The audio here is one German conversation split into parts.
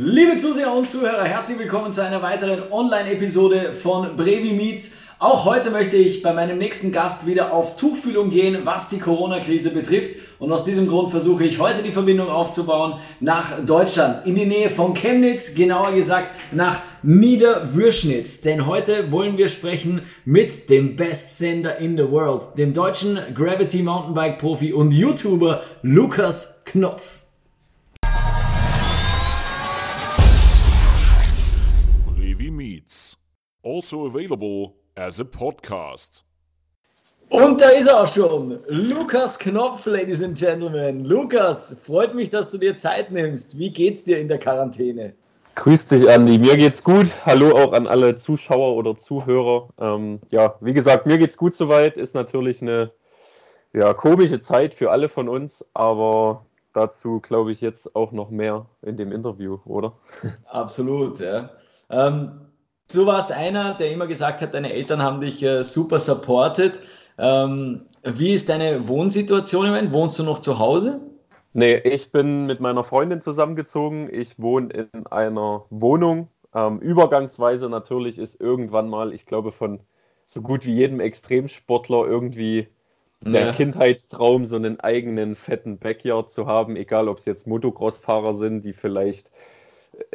Liebe Zuseher und Zuhörer, herzlich willkommen zu einer weiteren Online-Episode von Brevi Meets. Auch heute möchte ich bei meinem nächsten Gast wieder auf Tuchfühlung gehen, was die Corona-Krise betrifft. Und aus diesem Grund versuche ich heute die Verbindung aufzubauen nach Deutschland, in die Nähe von Chemnitz, genauer gesagt nach Niederwürschnitz. Denn heute wollen wir sprechen mit dem Bestsender in the World, dem deutschen Gravity Mountainbike Profi und YouTuber Lukas Knopf. Meets. Also available as a podcast. Und da ist er auch schon. Lukas Knopf, Ladies and Gentlemen. Lukas, freut mich, dass du dir Zeit nimmst. Wie geht's dir in der Quarantäne? Grüß dich, Andi. Mir geht's gut. Hallo auch an alle Zuschauer oder Zuhörer. Ähm, ja, wie gesagt, mir geht's gut soweit. Ist natürlich eine ja, komische Zeit für alle von uns, aber dazu glaube ich jetzt auch noch mehr in dem Interview, oder? Absolut, ja. Ähm, du warst einer, der immer gesagt hat, deine Eltern haben dich äh, super supported. Ähm, wie ist deine Wohnsituation im Moment? Wohnst du noch zu Hause? Nee, ich bin mit meiner Freundin zusammengezogen. Ich wohne in einer Wohnung. Ähm, übergangsweise natürlich ist irgendwann mal, ich glaube, von so gut wie jedem Extremsportler irgendwie der Ja. Kindheitstraum, so einen eigenen fetten Backyard zu haben, egal ob es jetzt Motocross-Fahrer sind, die vielleicht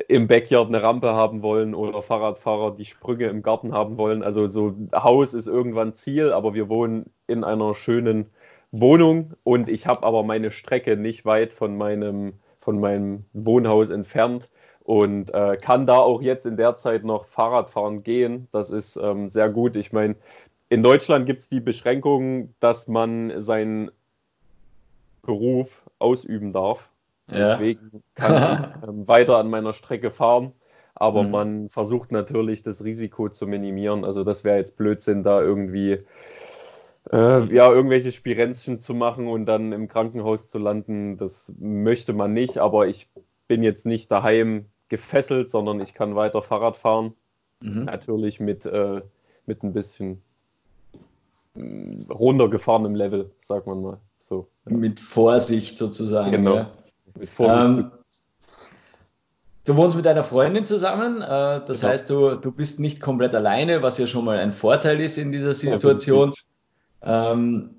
im Backyard eine Rampe haben wollen oder Fahrradfahrer, die Sprünge im Garten haben wollen. Also so Haus ist irgendwann Ziel, aber wir wohnen in einer schönen Wohnung und ich habe aber meine Strecke nicht weit von meinem, von meinem Wohnhaus entfernt und äh, kann da auch jetzt in der Zeit noch Fahrrad fahren gehen. Das ist ähm, sehr gut. Ich meine, in Deutschland gibt es die Beschränkung, dass man seinen Beruf ausüben darf. Ja. Deswegen kann ich ähm, weiter an meiner Strecke fahren. Aber Mhm. man versucht natürlich, das Risiko zu minimieren. Also das wäre jetzt Blödsinn, da irgendwie äh, ja, irgendwelche Spirenzchen zu machen und dann im Krankenhaus zu landen. Das möchte man nicht. Aber ich bin jetzt nicht daheim gefesselt, sondern ich kann weiter Fahrrad fahren. Mhm. Natürlich mit, äh, mit ein bisschen mm, runtergefahrenem Level, sagt man mal. So, ja. Mit Vorsicht sozusagen. Genau. Ja. Mit Vorsicht. Ähm, Du wohnst mit deiner Freundin zusammen, äh, das Genau. heißt, du, du bist nicht komplett alleine, was ja schon mal ein Vorteil ist in dieser Situation. Ähm,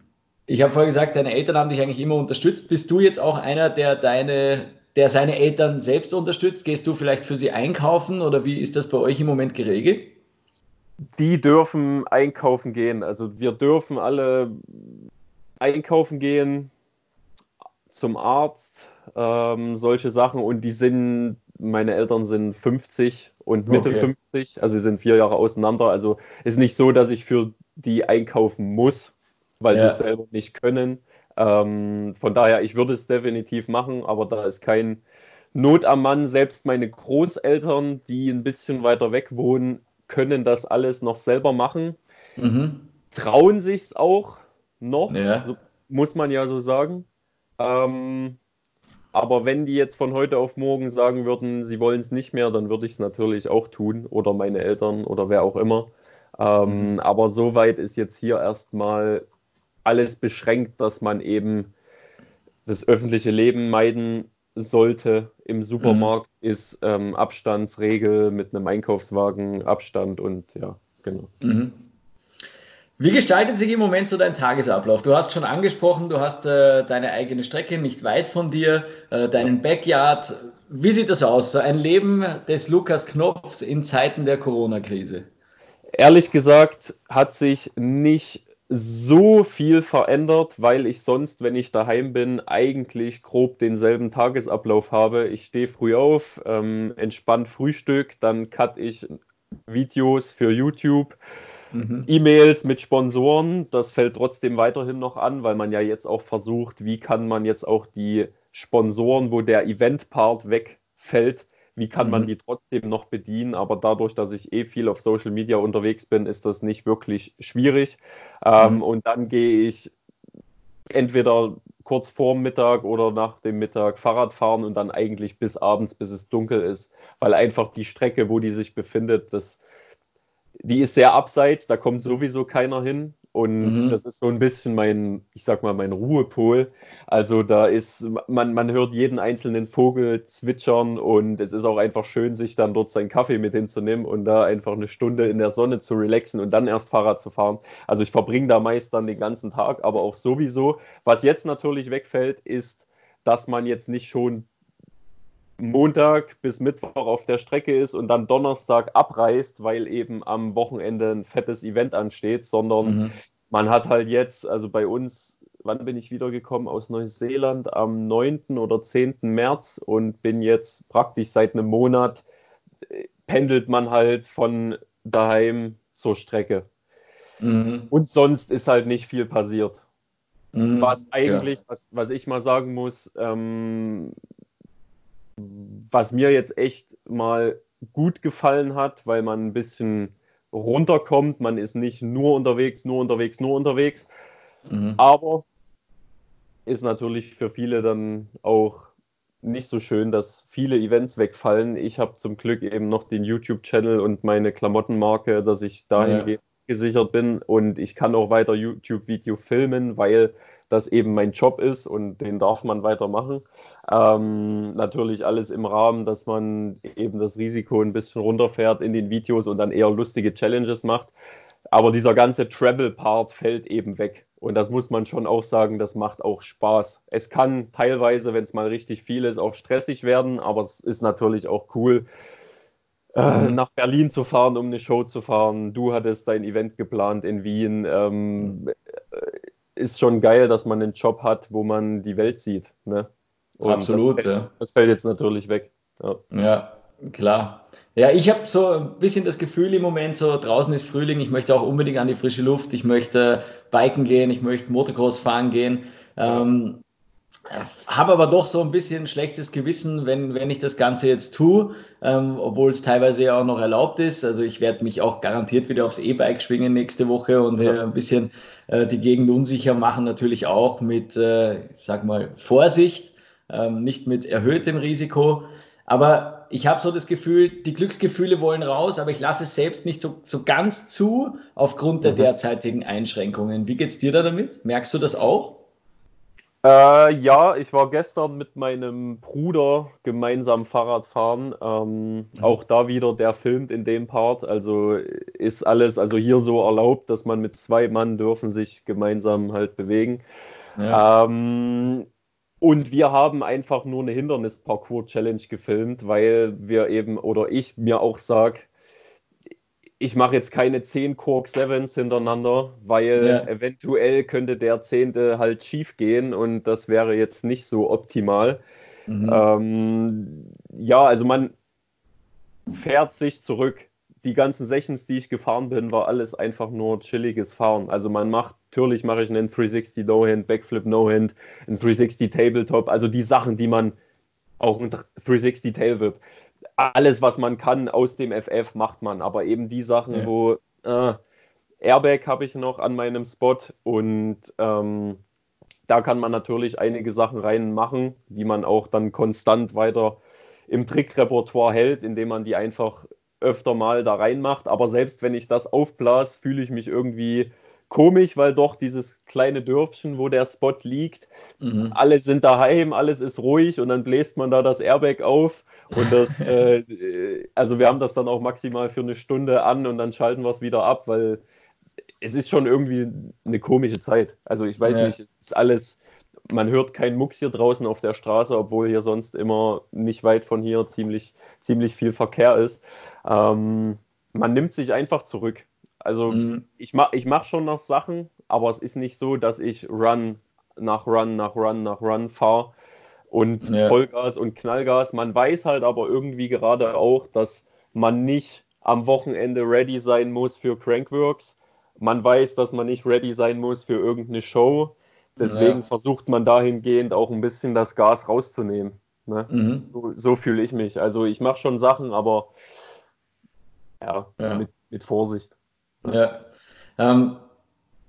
ich habe vorher gesagt, deine Eltern haben dich eigentlich immer unterstützt. Bist du jetzt auch einer, der deine, der seine Eltern selbst unterstützt? Gehst du vielleicht für sie einkaufen oder wie ist das bei euch im Moment geregelt? die dürfen einkaufen gehen. Also wir dürfen alle einkaufen gehen, zum Arzt, ähm, solche Sachen. Und die sind, meine Eltern sind 50 und Mitte Okay. 50, also sie sind vier Jahre auseinander. Also ist nicht so, dass ich für die einkaufen muss, weil Ja. sie es selber nicht können. Ähm, von daher, ich würde es definitiv machen, aber da ist kein Not am Mann. Selbst meine Großeltern, die ein bisschen weiter weg wohnen, können das alles noch selber machen. Mhm. Trauen sich's auch noch, Ja. so, muss man ja so sagen. Ähm, aber wenn die jetzt von heute auf morgen sagen würden, sie wollen es nicht mehr, dann würde ich es natürlich auch tun oder meine Eltern oder wer auch immer. Ähm, Aber soweit ist jetzt hier erstmal alles beschränkt, dass man eben das öffentliche Leben meiden sollte. Im Supermarkt ist ähm, Abstandsregel mit einem Einkaufswagen Abstand und ja, genau. Mhm. Wie gestaltet sich im Moment so dein Tagesablauf? Du hast schon angesprochen, du hast äh, deine eigene Strecke nicht weit von dir, äh, deinen Backyard. Wie sieht das aus? So ein Leben des Lukas Knopfs in Zeiten der Corona-Krise. Ehrlich gesagt hat sich nicht so viel verändert, weil ich sonst, wenn ich daheim bin, eigentlich grob denselben Tagesablauf habe. Ich stehe früh auf, ähm, entspannt Frühstück, dann cut ich Videos für YouTube, E-Mails mit Sponsoren. Das fällt trotzdem weiterhin noch an, weil man ja jetzt auch versucht, wie kann man jetzt auch die Sponsoren, wo der Event-Part wegfällt, wie kann man Mhm. die trotzdem noch bedienen? Aber dadurch, dass ich eh viel auf Social Media unterwegs bin, ist das nicht wirklich schwierig. Ähm, Mhm. Und dann gehe ich entweder kurz vorm Mittag oder nach dem Mittag Fahrrad fahren und dann eigentlich bis abends, bis es dunkel ist, weil einfach die Strecke, wo die sich befindet, das, die ist sehr abseits, da kommt sowieso keiner hin. und mhm. das ist so ein bisschen mein, ich sag mal, mein Ruhepol. Also da ist, man, man hört jeden einzelnen Vogel zwitschern und es ist auch einfach schön, sich dann dort seinen Kaffee mit hinzunehmen und da einfach eine Stunde in der Sonne zu relaxen und dann erst Fahrrad zu fahren. Also ich verbringe da meist dann den ganzen Tag, aber auch sowieso. Was jetzt natürlich wegfällt, ist, dass man jetzt nicht schon Montag bis Mittwoch auf der Strecke ist und dann Donnerstag abreist, weil eben am Wochenende ein fettes Event ansteht, sondern mhm. man hat halt jetzt, also bei uns, wann bin ich wiedergekommen aus Neuseeland? Am 9. oder 10. März und bin jetzt praktisch seit einem Monat, äh, pendelt man halt von daheim zur Strecke. Mhm. Und sonst ist halt nicht viel passiert. Mhm, was eigentlich, ja. was, was ich mal sagen muss, ähm, was mir jetzt echt mal gut gefallen hat, weil man ein bisschen runterkommt. Man ist nicht nur unterwegs, nur unterwegs, nur unterwegs. Mhm. Aber ist natürlich für viele dann auch nicht so schön, dass viele Events wegfallen. Ich habe zum Glück eben noch den YouTube-Channel und meine Klamottenmarke, dass ich dahin ja. gesichert bin und ich kann auch weiter YouTube-Video filmen, weil das eben mein Job ist und den darf man weitermachen. Ähm, natürlich alles im Rahmen, dass man eben das Risiko ein bisschen runterfährt in den Videos und dann eher lustige Challenges macht. Aber dieser ganze Travel-Part fällt eben weg. Und das muss man schon auch sagen, das macht auch Spaß. Es kann teilweise, wenn es mal richtig viel ist, auch stressig werden, aber es ist natürlich auch cool, äh, nach Berlin zu fahren, um eine Show zu fahren. Du hattest dein Event geplant in Wien. Ähm, ist schon geil, dass man einen Job hat, wo man die Welt sieht. Ne? Absolut, das fällt, ja. Das fällt jetzt natürlich weg. Ja, ja klar. Ja, ich habe so ein bisschen das Gefühl im Moment, so draußen ist Frühling, ich möchte auch unbedingt an die frische Luft, ich möchte biken gehen, ich möchte Motocross fahren gehen. Ähm, habe aber doch so ein bisschen schlechtes Gewissen, wenn, wenn ich das Ganze jetzt tue, ähm, obwohl es teilweise ja auch noch erlaubt ist. Also ich werde mich auch garantiert wieder aufs E-Bike schwingen nächste Woche und äh, ein bisschen äh, die Gegend unsicher machen, natürlich auch mit, äh, ich sag mal, Vorsicht, ähm, nicht mit erhöhtem Risiko. Aber ich habe so das Gefühl, die Glücksgefühle wollen raus, aber ich lasse es selbst nicht so, so ganz zu aufgrund der mhm. derzeitigen Einschränkungen. Wie geht's dir da damit? Merkst du das auch? Äh, ja, ich war gestern mit meinem Bruder gemeinsam Fahrrad fahren. Ähm, mhm. Auch da wieder, der filmt in dem Part. Also ist alles, also hier so erlaubt, dass man mit zwei Mann dürfen sich gemeinsam halt bewegen. Ja. Ähm, und wir haben einfach nur eine Hindernisparcours-Challenge gefilmt, weil wir eben, oder ich mir auch sage, ich mache jetzt keine 10 Cork Sevens hintereinander, weil ja. eventuell könnte der zehnte halt schief gehen und das wäre jetzt nicht so optimal. Mhm. Ähm, ja, also man fährt sich zurück. Die ganzen Sessions, die ich gefahren bin, war alles einfach nur chilliges Fahren. Also man macht, natürlich mache ich einen 360 No-Hand, Backflip No-Hand, einen 360 Tabletop, also die Sachen, die man auch ein 360 Tailwhip alles, was man kann aus dem FF, macht man. Aber eben die Sachen, ja. wo äh, Airbag habe ich noch an meinem Spot und ähm, da kann man natürlich einige Sachen reinmachen, die man auch dann konstant weiter im Trickrepertoire hält, indem man die einfach öfter mal da reinmacht. Aber selbst wenn ich das aufblas, fühle ich mich irgendwie komisch, weil doch dieses kleine Dörfchen, wo der Spot liegt, mhm. alle sind daheim, alles ist ruhig und dann bläst man da das Airbag auf und das, äh, also wir haben das dann auch maximal für eine Stunde an und dann schalten wir es wieder ab, weil es ist schon irgendwie eine komische Zeit. Also ich weiß ja. nicht, es ist alles, man hört keinen Mucks hier draußen auf der Straße, obwohl hier sonst immer nicht weit von hier ziemlich, ziemlich viel Verkehr ist. Ähm, man nimmt sich einfach zurück. Also mhm. ich mache ich mach schon noch Sachen, aber es ist nicht so, dass ich Run nach Run nach Run nach Run fahre und ja. Vollgas und Knallgas. Man weiß halt aber irgendwie gerade auch, dass man nicht am Wochenende ready sein muss für Crankworks. Man weiß, dass man nicht ready sein muss für irgendeine Show. Deswegen ja. versucht man dahingehend auch ein bisschen das Gas rauszunehmen. Ne? Mhm. So, so fühle ich mich. Also ich mache schon Sachen, aber ja, ja. Mit, mit, Vorsicht. Ja. Ähm,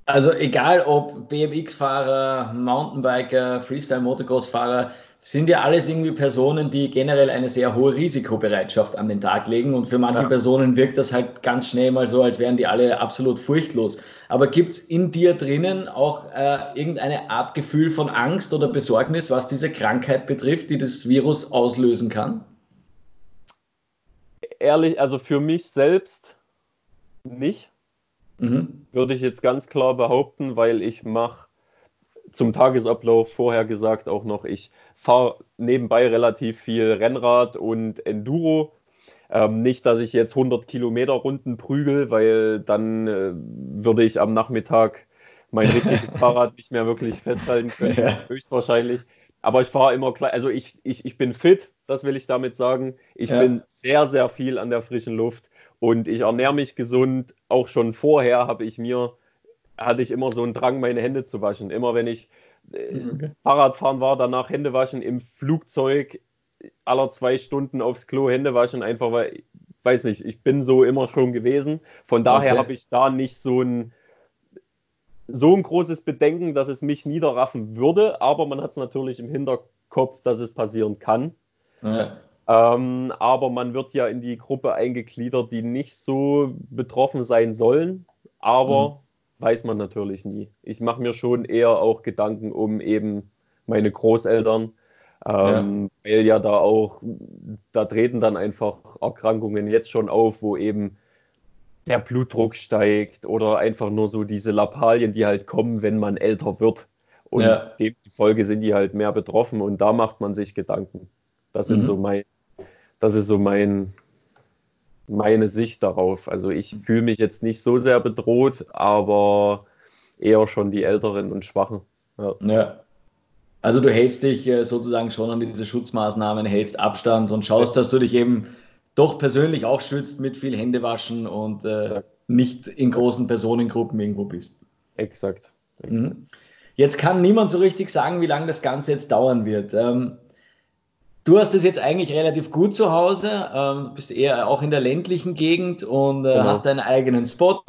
also egal ob BMX-Fahrer, Mountainbiker, Freestyle-Motocross-Fahrer, sind ja alles irgendwie Personen, die generell eine sehr hohe Risikobereitschaft an den Tag legen. Und für manche ja. Personen wirkt das halt ganz schnell mal so, als wären die alle absolut furchtlos. Aber gibt es in dir drinnen auch äh, irgendeine Art Gefühl von Angst oder Besorgnis, was diese Krankheit betrifft, die das Virus auslösen kann? Ehrlich, also für mich selbst nicht. Mhm. Würde ich jetzt ganz klar behaupten, weil ich mache zum Tagesablauf vorher gesagt auch noch, ich fahre nebenbei relativ viel Rennrad und Enduro. Ähm, nicht, dass ich jetzt 100 Kilometer Runden prügel, weil dann äh, würde ich am Nachmittag mein richtiges Fahrrad nicht mehr wirklich festhalten können, ja. höchstwahrscheinlich. Aber ich fahre immer klar, also ich, ich, ich bin fit, das will ich damit sagen. Ich ja. bin sehr, sehr viel an der frischen Luft und ich ernähre mich gesund. Auch schon vorher habe ich mir, hatte ich immer so einen Drang, meine Hände zu waschen. Immer wenn ich äh, okay. Fahrradfahren war, danach Hände waschen, im Flugzeug aller zwei Stunden aufs Klo Hände waschen, einfach weil, weiß nicht, ich bin so immer schon gewesen. Von daher okay. habe ich da nicht so ein, so ein großes Bedenken, dass es mich niederraffen würde, aber man hat es natürlich im Hinterkopf, dass es passieren kann. Ja. Ähm, aber man wird ja in die Gruppe eingegliedert, die nicht so betroffen sein sollen. Aber mhm weiß man natürlich nie. Ich mache mir schon eher auch Gedanken um eben meine Großeltern, ähm, ja. weil ja da auch, da treten dann einfach Erkrankungen jetzt schon auf, wo eben der Blutdruck steigt oder einfach nur so diese Lappalien, die halt kommen, wenn man älter wird. Und ja. demzufolge sind die halt mehr betroffen und da macht man sich Gedanken. Das sind mhm. so mein, das ist so mein, meine Sicht darauf. Also ich fühle mich jetzt nicht so sehr bedroht, aber eher schon die Älteren und Schwachen. Ja. ja. Also du hältst dich äh, sozusagen schon an diese Schutzmaßnahmen, hältst Abstand und schaust, dass du dich eben doch persönlich auch schützt mit viel Händewaschen und äh, nicht in großen Personengruppen irgendwo bist. Exakt. Exakt. Mhm. Jetzt kann niemand so richtig sagen, wie lange das Ganze jetzt dauern wird. Ähm, Du hast es jetzt eigentlich relativ gut zu Hause, ähm, bist eher auch in der ländlichen Gegend und äh, genau. hast deinen eigenen Spot.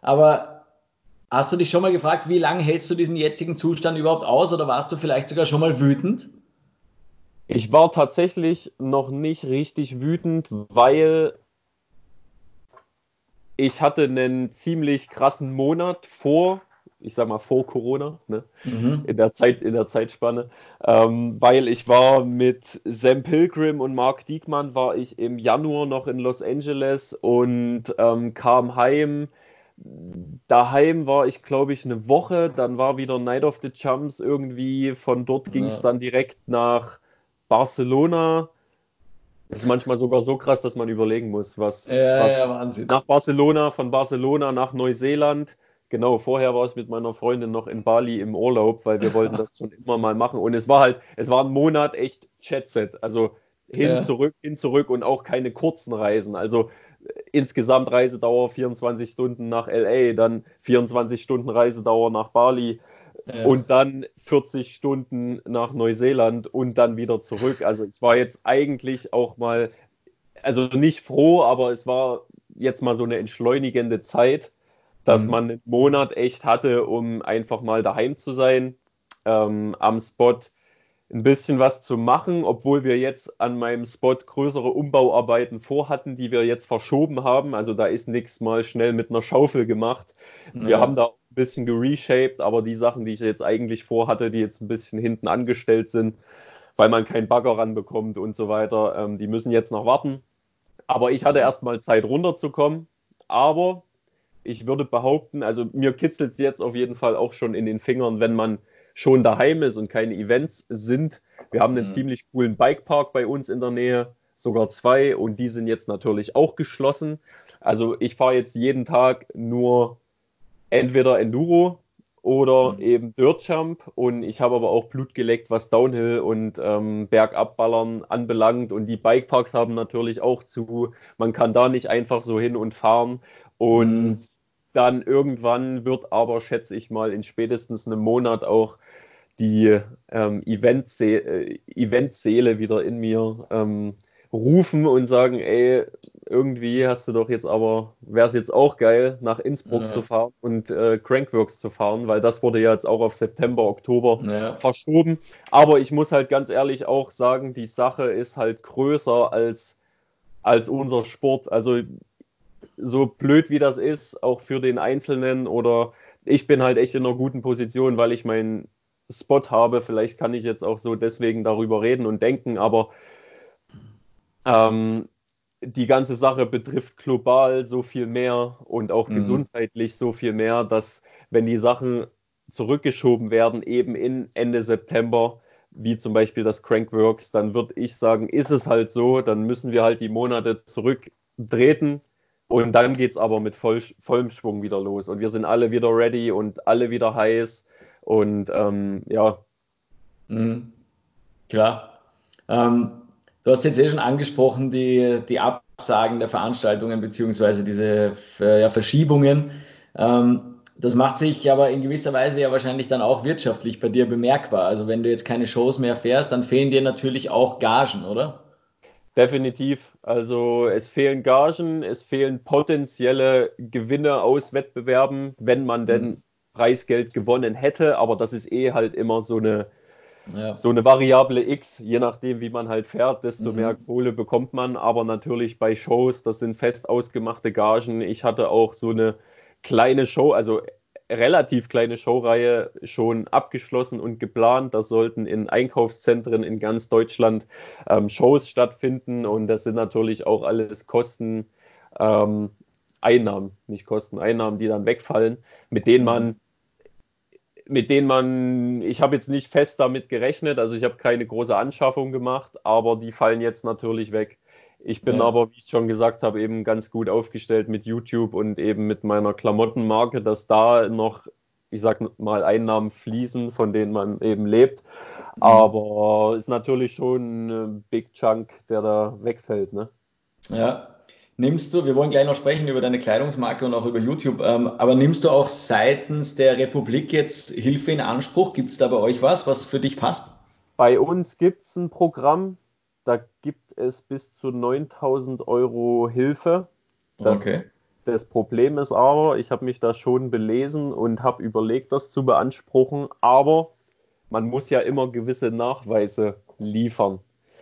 Aber hast du dich schon mal gefragt, wie lange hältst du diesen jetzigen Zustand überhaupt aus oder warst du vielleicht sogar schon mal wütend? Ich war tatsächlich noch nicht richtig wütend, weil ich hatte einen ziemlich krassen Monat vor ich sag mal vor Corona, ne? mhm. in, der Zeit, in der Zeitspanne, ähm, weil ich war mit Sam Pilgrim und Mark Diekmann war ich im Januar noch in Los Angeles und ähm, kam heim. Daheim war ich, glaube ich, eine Woche, dann war wieder Night of the Champs irgendwie, von dort ging es ja. dann direkt nach Barcelona. Das ist manchmal sogar so krass, dass man überlegen muss, was, ja, was ja, nach Barcelona, von Barcelona nach Neuseeland Genau, vorher war es mit meiner Freundin noch in Bali im Urlaub, weil wir wollten das schon immer mal machen. Und es war halt, es war ein Monat echt Chatset. Also hin, ja. zurück, hin, zurück und auch keine kurzen Reisen. Also äh, insgesamt Reisedauer 24 Stunden nach LA, dann 24 Stunden Reisedauer nach Bali ja. und dann 40 Stunden nach Neuseeland und dann wieder zurück. Also ich war jetzt eigentlich auch mal, also nicht froh, aber es war jetzt mal so eine entschleunigende Zeit dass mhm. man einen Monat echt hatte, um einfach mal daheim zu sein, ähm, am Spot ein bisschen was zu machen, obwohl wir jetzt an meinem Spot größere Umbauarbeiten vorhatten, die wir jetzt verschoben haben. Also da ist nichts mal schnell mit einer Schaufel gemacht. Wir ja. haben da ein bisschen gereshaped, aber die Sachen, die ich jetzt eigentlich vorhatte, die jetzt ein bisschen hinten angestellt sind, weil man keinen Bagger ranbekommt und so weiter, ähm, die müssen jetzt noch warten. Aber ich hatte erstmal Zeit runterzukommen. Aber ich würde behaupten, also mir kitzelt es jetzt auf jeden Fall auch schon in den Fingern, wenn man schon daheim ist und keine Events sind. Wir haben einen mhm. ziemlich coolen Bikepark bei uns in der Nähe, sogar zwei, und die sind jetzt natürlich auch geschlossen. Also ich fahre jetzt jeden Tag nur entweder Enduro oder mhm. eben Dirtjump und ich habe aber auch Blut geleckt, was Downhill und ähm, Bergabballern anbelangt und die Bikeparks haben natürlich auch zu. Man kann da nicht einfach so hin und fahren und dann irgendwann wird aber, schätze ich mal, in spätestens einem Monat auch die ähm, Eventseele, äh, Eventseele wieder in mir ähm, rufen und sagen, ey, irgendwie hast du doch jetzt aber, wäre es jetzt auch geil, nach Innsbruck ja. zu fahren und äh, Crankworks zu fahren, weil das wurde ja jetzt auch auf September, Oktober ja. verschoben. Aber ich muss halt ganz ehrlich auch sagen, die Sache ist halt größer als, als unser Sport. Also so blöd wie das ist, auch für den Einzelnen oder ich bin halt echt in einer guten Position, weil ich meinen Spot habe. Vielleicht kann ich jetzt auch so deswegen darüber reden und denken, aber ähm, die ganze Sache betrifft global so viel mehr und auch mhm. gesundheitlich so viel mehr, dass wenn die Sachen zurückgeschoben werden, eben in Ende September, wie zum Beispiel das Crankworks, dann würde ich sagen, ist es halt so, dann müssen wir halt die Monate zurücktreten und dann geht es aber mit voll, vollem Schwung wieder los und wir sind alle wieder ready und alle wieder heiß und ähm, ja. Mhm. Klar. Ähm, Du hast jetzt eh schon angesprochen, die, die Absagen der Veranstaltungen beziehungsweise diese ja, Verschiebungen. Ähm, das macht sich aber in gewisser Weise ja wahrscheinlich dann auch wirtschaftlich bei dir bemerkbar. Also wenn du jetzt keine Shows mehr fährst, dann fehlen dir natürlich auch Gagen, oder? Definitiv. Also es fehlen Gagen, es fehlen potenzielle Gewinne aus Wettbewerben, wenn man denn mhm. Preisgeld gewonnen hätte. Aber das ist eh halt immer so eine, ja. So eine Variable X, je nachdem, wie man halt fährt, desto mhm. mehr Kohle bekommt man. Aber natürlich bei Shows, das sind fest ausgemachte Gagen. Ich hatte auch so eine kleine Show, also relativ kleine Showreihe schon abgeschlossen und geplant. Da sollten in Einkaufszentren in ganz Deutschland ähm, Shows stattfinden und das sind natürlich auch alles Kosten, ähm, Einnahmen, nicht Kosten, Einnahmen, die dann wegfallen, mit denen man mit denen man, ich habe jetzt nicht fest damit gerechnet, also ich habe keine große Anschaffung gemacht, aber die fallen jetzt natürlich weg. Ich bin ja. aber, wie ich schon gesagt habe, eben ganz gut aufgestellt mit YouTube und eben mit meiner Klamottenmarke, dass da noch, ich sag mal, Einnahmen fließen, von denen man eben lebt. Mhm. Aber ist natürlich schon ein Big Chunk, der da wegfällt. Ne? Ja, Nimmst du, wir wollen gleich noch sprechen über deine Kleidungsmarke und auch über YouTube, ähm, aber nimmst du auch seitens der Republik jetzt Hilfe in Anspruch? Gibt es da bei euch was, was für dich passt? Bei uns gibt es ein Programm, da gibt es bis zu 9000 Euro Hilfe. Das, okay. das Problem ist aber, ich habe mich da schon belesen und habe überlegt, das zu beanspruchen, aber man muss ja immer gewisse Nachweise liefern.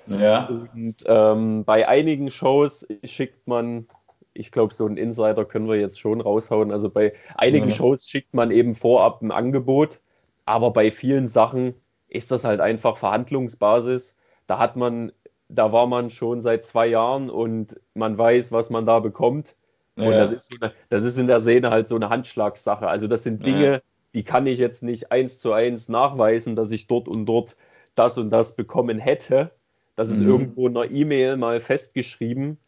Ja. Und ähm, bei einigen Shows schickt man, ich glaube, so einen Insider können wir jetzt schon raushauen. Also bei einigen ja. Shows schickt man eben vorab ein Angebot, aber bei vielen Sachen ist das halt einfach Verhandlungsbasis. Da hat man, da war man schon seit zwei Jahren und man weiß, was man da bekommt. Ja. Und das ist, so eine, das ist in der Szene halt so eine Handschlagssache. Also das sind Dinge, ja. die kann ich jetzt nicht eins zu eins nachweisen, dass ich dort und dort das und das bekommen hätte. Das ist mhm. irgendwo in einer E-Mail mal festgeschrieben,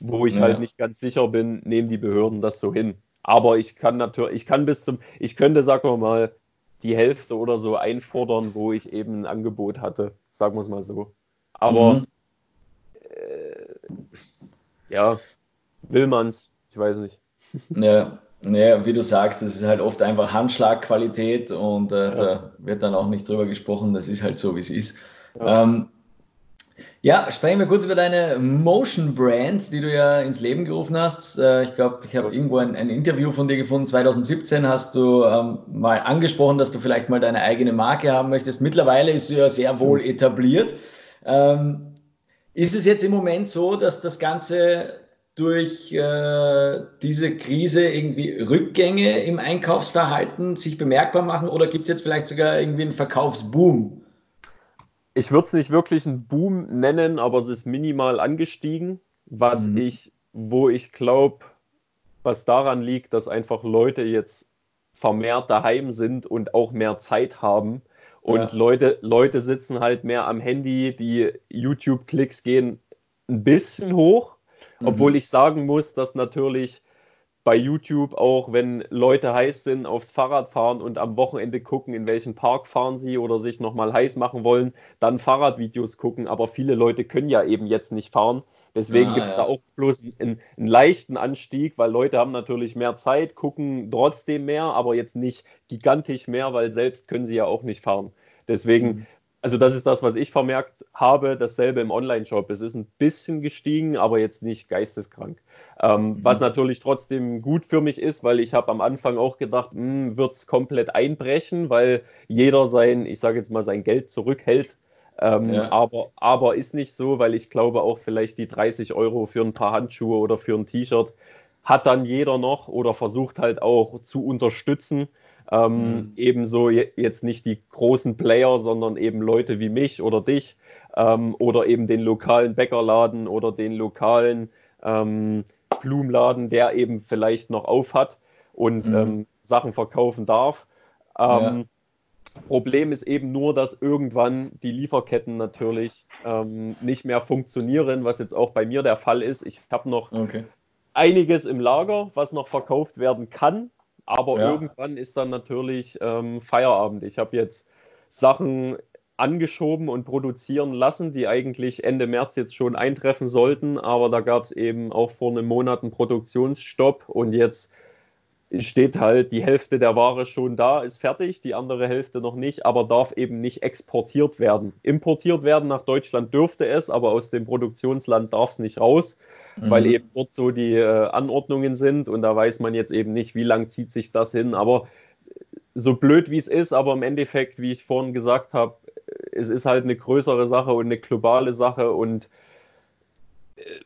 wo ich ja. halt nicht ganz sicher bin, nehmen die Behörden das so hin. Aber ich kann natürlich, ich kann bis zum, ich könnte, sagen wir mal, die Hälfte oder so einfordern, wo ich eben ein Angebot hatte, sagen wir es mal so. Aber mhm. äh, ja, will man's, ich weiß nicht. Ja, ja, wie du sagst, das ist halt oft einfach Handschlagqualität und äh, ja. da wird dann auch nicht drüber gesprochen, das ist halt so, wie es ist. Ja. Ähm, ja, sprechen wir kurz über deine Motion Brand, die du ja ins Leben gerufen hast. Äh, ich glaube, ich habe irgendwo ein, ein, Interview von dir gefunden. 2017 hast du ähm, mal angesprochen, dass du vielleicht mal deine eigene Marke haben möchtest. Mittlerweile ist sie ja sehr wohl mhm. etabliert. Ähm, ist es jetzt im Moment so, dass das Ganze durch äh, diese Krise irgendwie Rückgänge im Einkaufsverhalten sich bemerkbar machen oder gibt es jetzt vielleicht sogar irgendwie einen Verkaufsboom? ich würde es nicht wirklich einen Boom nennen, aber es ist minimal angestiegen, was mhm. ich, wo ich glaube, was daran liegt, dass einfach Leute jetzt vermehrt daheim sind und auch mehr Zeit haben. Und ja. Leute, Leute sitzen halt mehr am Handy, die YouTube-Klicks gehen ein bisschen hoch, mhm. obwohl ich sagen muss, dass natürlich bei YouTube auch, wenn Leute heiß sind aufs Fahrrad fahren und am Wochenende gucken, in welchen Park fahren sie oder sich nochmal heiß machen wollen, dann Fahrradvideos gucken. Aber viele Leute können ja eben jetzt nicht fahren. Deswegen ah, gibt es ja. da auch bloß einen, einen, leichten Anstieg, weil Leute haben natürlich mehr Zeit, gucken trotzdem mehr, aber jetzt nicht gigantisch mehr, weil selbst können sie ja auch nicht fahren. Deswegen mhm. also das ist das, was ich vermerkt habe. Dasselbe im Online-Shop. Es ist ein bisschen gestiegen, aber jetzt nicht geisteskrank. Ähm, mhm. Was natürlich trotzdem gut für mich ist, weil ich habe am Anfang auch gedacht, hm, wird es komplett einbrechen, weil jeder sein, ich sage jetzt mal, sein Geld zurückhält. Ähm, ja. aber, aber ist nicht so, weil ich glaube auch vielleicht die 30 Euro für ein paar Handschuhe oder für ein T-Shirt hat dann jeder noch oder versucht halt auch zu unterstützen. Ähm, mhm. Ebenso jetzt nicht die großen Player, sondern eben Leute wie mich oder dich ähm, oder eben den lokalen Bäckerladen oder den lokalen ähm, Blumenladen, der eben vielleicht noch auf hat und mhm. ähm, Sachen verkaufen darf. Ähm, ja. Problem ist eben nur, dass irgendwann die Lieferketten natürlich ähm, nicht mehr funktionieren, was jetzt auch bei mir der Fall ist. Ich habe noch okay. einiges im Lager, was noch verkauft werden kann, aber ja. irgendwann ist dann natürlich ähm, Feierabend. Ich habe jetzt Sachen angeschoben und produzieren lassen, die eigentlich Ende März jetzt schon eintreffen sollten, aber da gab es eben auch vor einem Monat einen Produktionsstopp und jetzt steht halt die Hälfte der Ware schon da, ist fertig, die andere Hälfte noch nicht, aber darf eben nicht exportiert werden. Importiert werden nach Deutschland dürfte es, aber aus dem Produktionsland darf es nicht raus, mhm. weil eben dort so die äh, Anordnungen sind und da weiß man jetzt eben nicht, wie lang zieht sich das hin, aber so blöd wie es ist, aber im Endeffekt, wie ich vorhin gesagt habe, es ist halt eine größere Sache und eine globale Sache und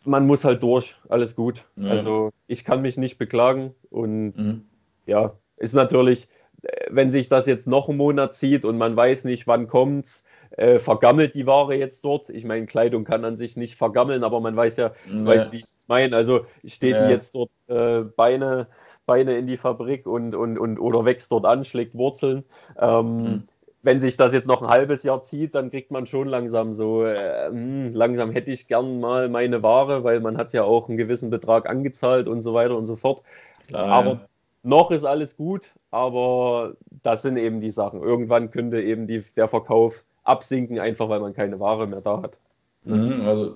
man muss halt durch, alles gut. Ja. Also ich kann mich nicht beklagen und mhm. ja, ist natürlich, äh, wenn sich das jetzt noch einen Monat zieht und man weiß nicht, wann kommt's, äh, vergammelt die Ware jetzt dort. Ich meine, Kleidung kann an sich nicht vergammeln, aber man weiß ja, ja. weiß, wie ich es meine. Also steht ja. die jetzt dort äh, Beine, Beine in die Fabrik und, und, und oder wächst dort an, schlägt Wurzeln. Ähm, mhm wenn sich das jetzt noch ein halbes Jahr zieht, dann kriegt man schon langsam so, äh, hm, langsam hätte ich gern mal meine Ware, weil man hat ja auch einen gewissen Betrag angezahlt und so weiter und so fort. Klar, aber ja. noch ist alles gut, aber das sind eben die Sachen. Irgendwann könnte eben die, der Verkauf absinken, einfach weil man keine Ware mehr da hat. Mhm, also